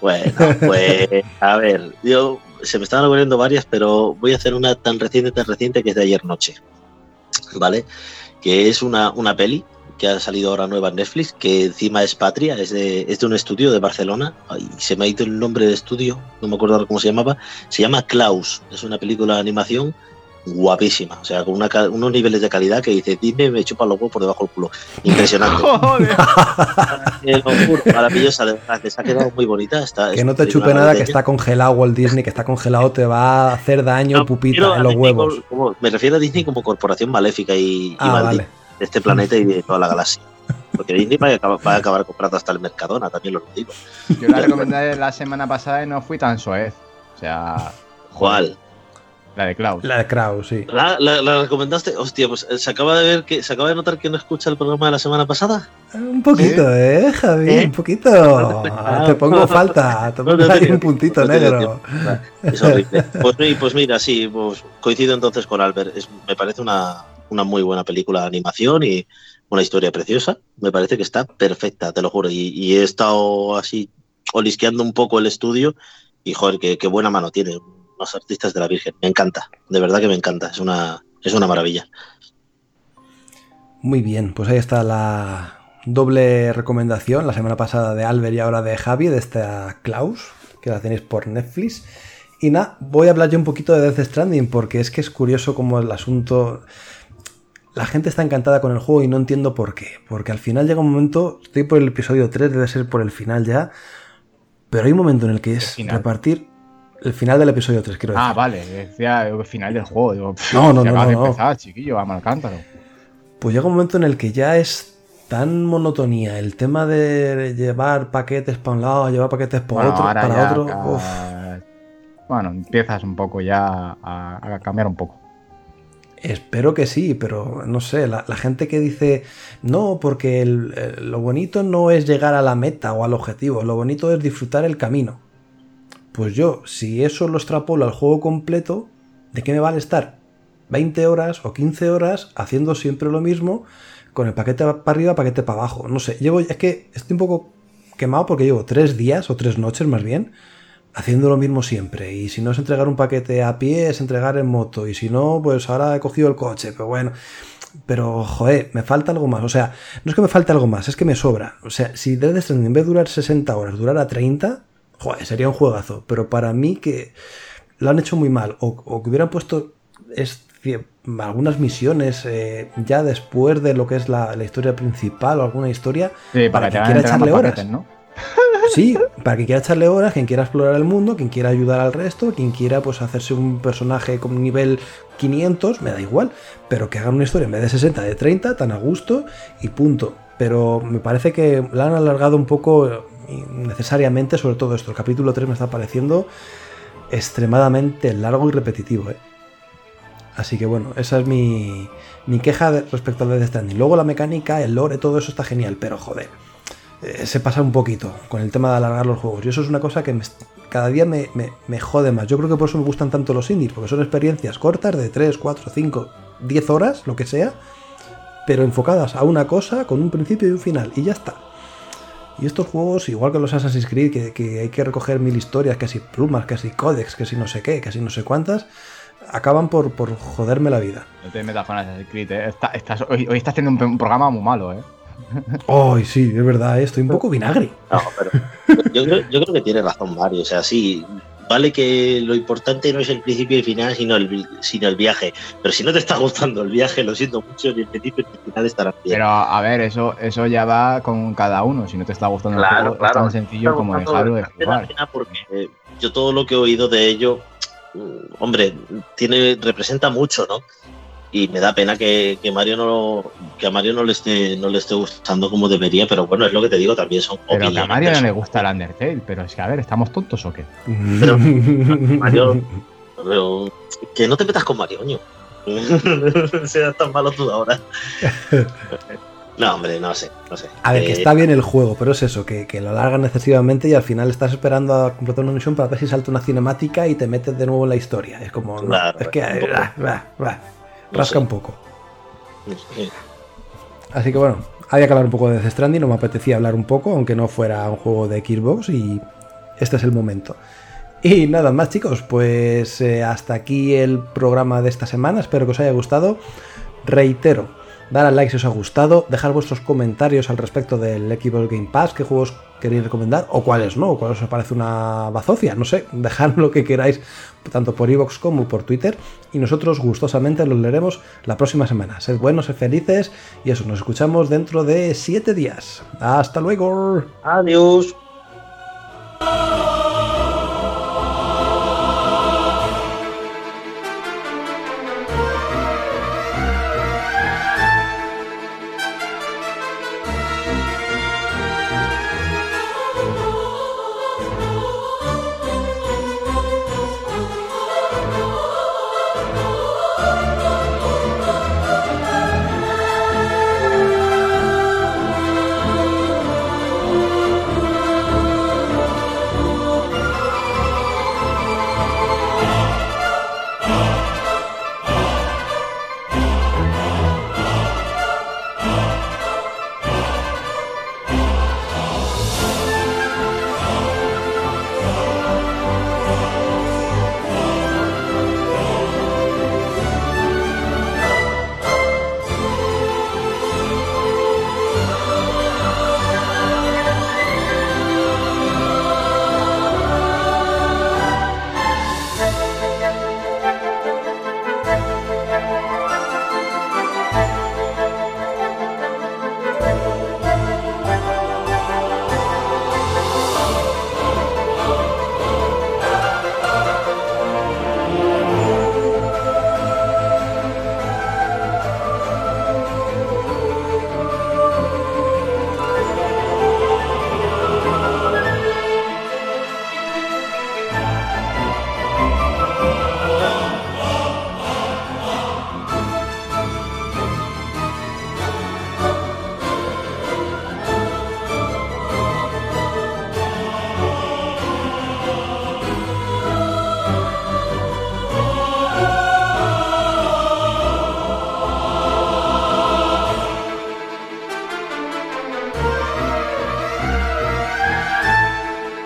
Bueno, pues, a ver, yo se me estaban ocurriendo varias, pero voy a hacer una tan reciente, tan reciente que es de ayer noche. ¿Vale? Que es una, una peli que ha salido ahora nueva en Netflix, que encima es Patria, es de, es de un estudio de Barcelona. Ay, se me ha ido el nombre del estudio, no me acuerdo cómo se llamaba. Se llama Klaus, es una película de animación guapísima, o sea, con unos niveles de calidad que dice, dime, me chupa los huevos por debajo del culo. Impresionante. maravillosa, de verdad, que se ha quedado muy bonita. Está, que no te chupe nada, que está congelado Walt Disney, que está congelado, te va a hacer daño, pupita, en los huevos. me refiero a Disney como corporación maléfica y, ah, vale de este planeta y de toda la galaxia. Porque Disney va a, acabar, va a acabar comprando hasta el Mercadona, también lo digo. Yo la recomendé la semana pasada y no fui tan soez. O sea. ¿Cuál? La de Klaus. La de Klaus, sí. ¿La, la, recomendaste? Hostia, pues eh, se acaba de ver que se acaba de notar que no escucha el programa de la semana pasada. Un poquito, ¿eh, Javi? ¿Eh? Un poquito. te pongo falta. Te pongo ahí un puntito negro. Es horrible. Pues, pues, mira, sí, pues coincido entonces con Albert. me parece una, una muy buena película de animación y una historia preciosa. Me parece que está perfecta, te lo juro. Y, he estado así olisqueando un poco el estudio y joder, qué, buena mano tiene. Los artistas de la Virgen. Me encanta, de verdad que me encanta. Es una, es una maravilla. Muy bien, pues ahí está la doble recomendación, la semana pasada de Albert y ahora de Javi, de esta Klaus, que la tenéis por Netflix. Y nada, voy a hablar yo un poquito de Death Stranding, porque es que es curioso como el asunto la gente está encantada con el juego y no entiendo por qué. Porque al final llega un momento, estoy por el episodio 3, debe ser por el final ya, pero hay un momento en el que es repartir el final del episodio 3, quiero decir. Ah, vale, decía el final del juego. Digo, no, no, no. no, no. Empezar, chiquillo, vamos al cántaro. Pues llega un momento en el que ya es tan monotonía el tema de llevar paquetes para un lado, llevar paquetes para otro, para otro. Bueno, empiezas un poco ya a cambiar un poco. Espero que sí, pero no sé, la, gente que dice, no, porque lo bonito no es llegar a la meta o al objetivo, lo bonito es disfrutar el camino. Pues yo, si eso lo extrapolo al juego completo, ¿de qué me vale estar 20 horas o 15 horas haciendo siempre lo mismo con el paquete para arriba, paquete para abajo? No sé, llevo, es que estoy un poco quemado porque llevo tres días o tres noches más bien haciendo lo mismo siempre. Y si no es entregar un paquete a pie, es entregar en moto. Y si no, pues ahora he cogido el coche. Pero bueno, pero joder, me falta algo más. O sea, no es que me falte algo más, es que me sobra. O sea, si Death Stranding en vez de durar 60 horas, durara 30, joder, sería un juegazo. Pero para mí que lo han hecho muy mal, o, que hubieran puesto es, algunas misiones eh, ya después de lo que es la, historia principal o alguna historia, para, que quiera echarle horas. ¿no? Sí, para quien quiera echarle horas, quien quiera explorar el mundo, quien quiera ayudar al resto, quien quiera pues hacerse un personaje con nivel 500, me da igual, pero que hagan una historia en vez de 60, de 30, tan a gusto y punto. Pero me parece que la han alargado un poco necesariamente, sobre todo esto. El capítulo 3 me está pareciendo extremadamente largo y repetitivo, ¿eh? Así que bueno, esa es mi, mi queja respecto al Death Stranding. Luego la mecánica, el lore, todo eso está genial, pero joder, eh, se pasa un poquito con el tema de alargar los juegos. Y eso es una cosa que cada día me, jode más. Yo creo que por eso me gustan tanto los indies, porque son experiencias cortas de 3, 4, 5, 10 horas, lo que sea, pero enfocadas a una cosa con un principio y un final, y ya está. Y estos juegos, igual que los Assassin's Creed, que, hay que recoger mil historias, que si plumas, que si códex, que si no sé qué, que si no sé cuántas, acaban por, joderme la vida. No te metas con Assassin's Creed, ¿eh? hoy, hoy, estás haciendo un programa muy malo, ¿eh? Ay, sí, es verdad, estoy un poco vinagre. No, pero yo creo, que tiene razón Mario. O sea, sí, vale que lo importante no es el principio y el final, sino el, sino el viaje. Pero si no te está gustando el viaje, lo siento mucho, ni el principio ni el final estará bien. Pero a ver, eso, eso ya va con cada uno. Si no te está gustando el juego, es tan sencillo como dejarlo de jugar. Porque eh, yo todo lo que he oído de ello, mm, hombre, tiene representa mucho, ¿no? Y me da pena que, Mario no que a Mario no le esté no le esté gustando como debería pero bueno es lo que te digo también son pero que a Mario no le gusta el Undertale pero es que a ver estamos tontos o qué pero Mario que no te metas con Mario coño. Seas tan malo tú ahora. No hombre no sé no sé. A ver que eh, está bien el juego pero es eso que, lo alargan excesivamente y al final estás esperando a completar una misión para ver si salta una cinemática y te metes de nuevo en la historia. Es como es que rasca un poco. Así que bueno, había que hablar un poco de Death Stranding, no me apetecía hablar un poco, aunque no fuera un juego de Xbox y este es el momento. Y nada más chicos, pues eh, hasta aquí el programa de esta semana, espero que os haya gustado. Reitero, dar al like si os ha gustado, dejar vuestros comentarios al respecto del Xbox Game Pass, qué juegos queréis recomendar o cuáles no, o cuáles os parece una bazofia, no sé, dejad lo que queráis tanto por iVoox como por Twitter y nosotros gustosamente los leeremos la próxima semana. Sed buenos, sed felices y eso, nos escuchamos dentro de 7 días. Hasta luego. Adiós.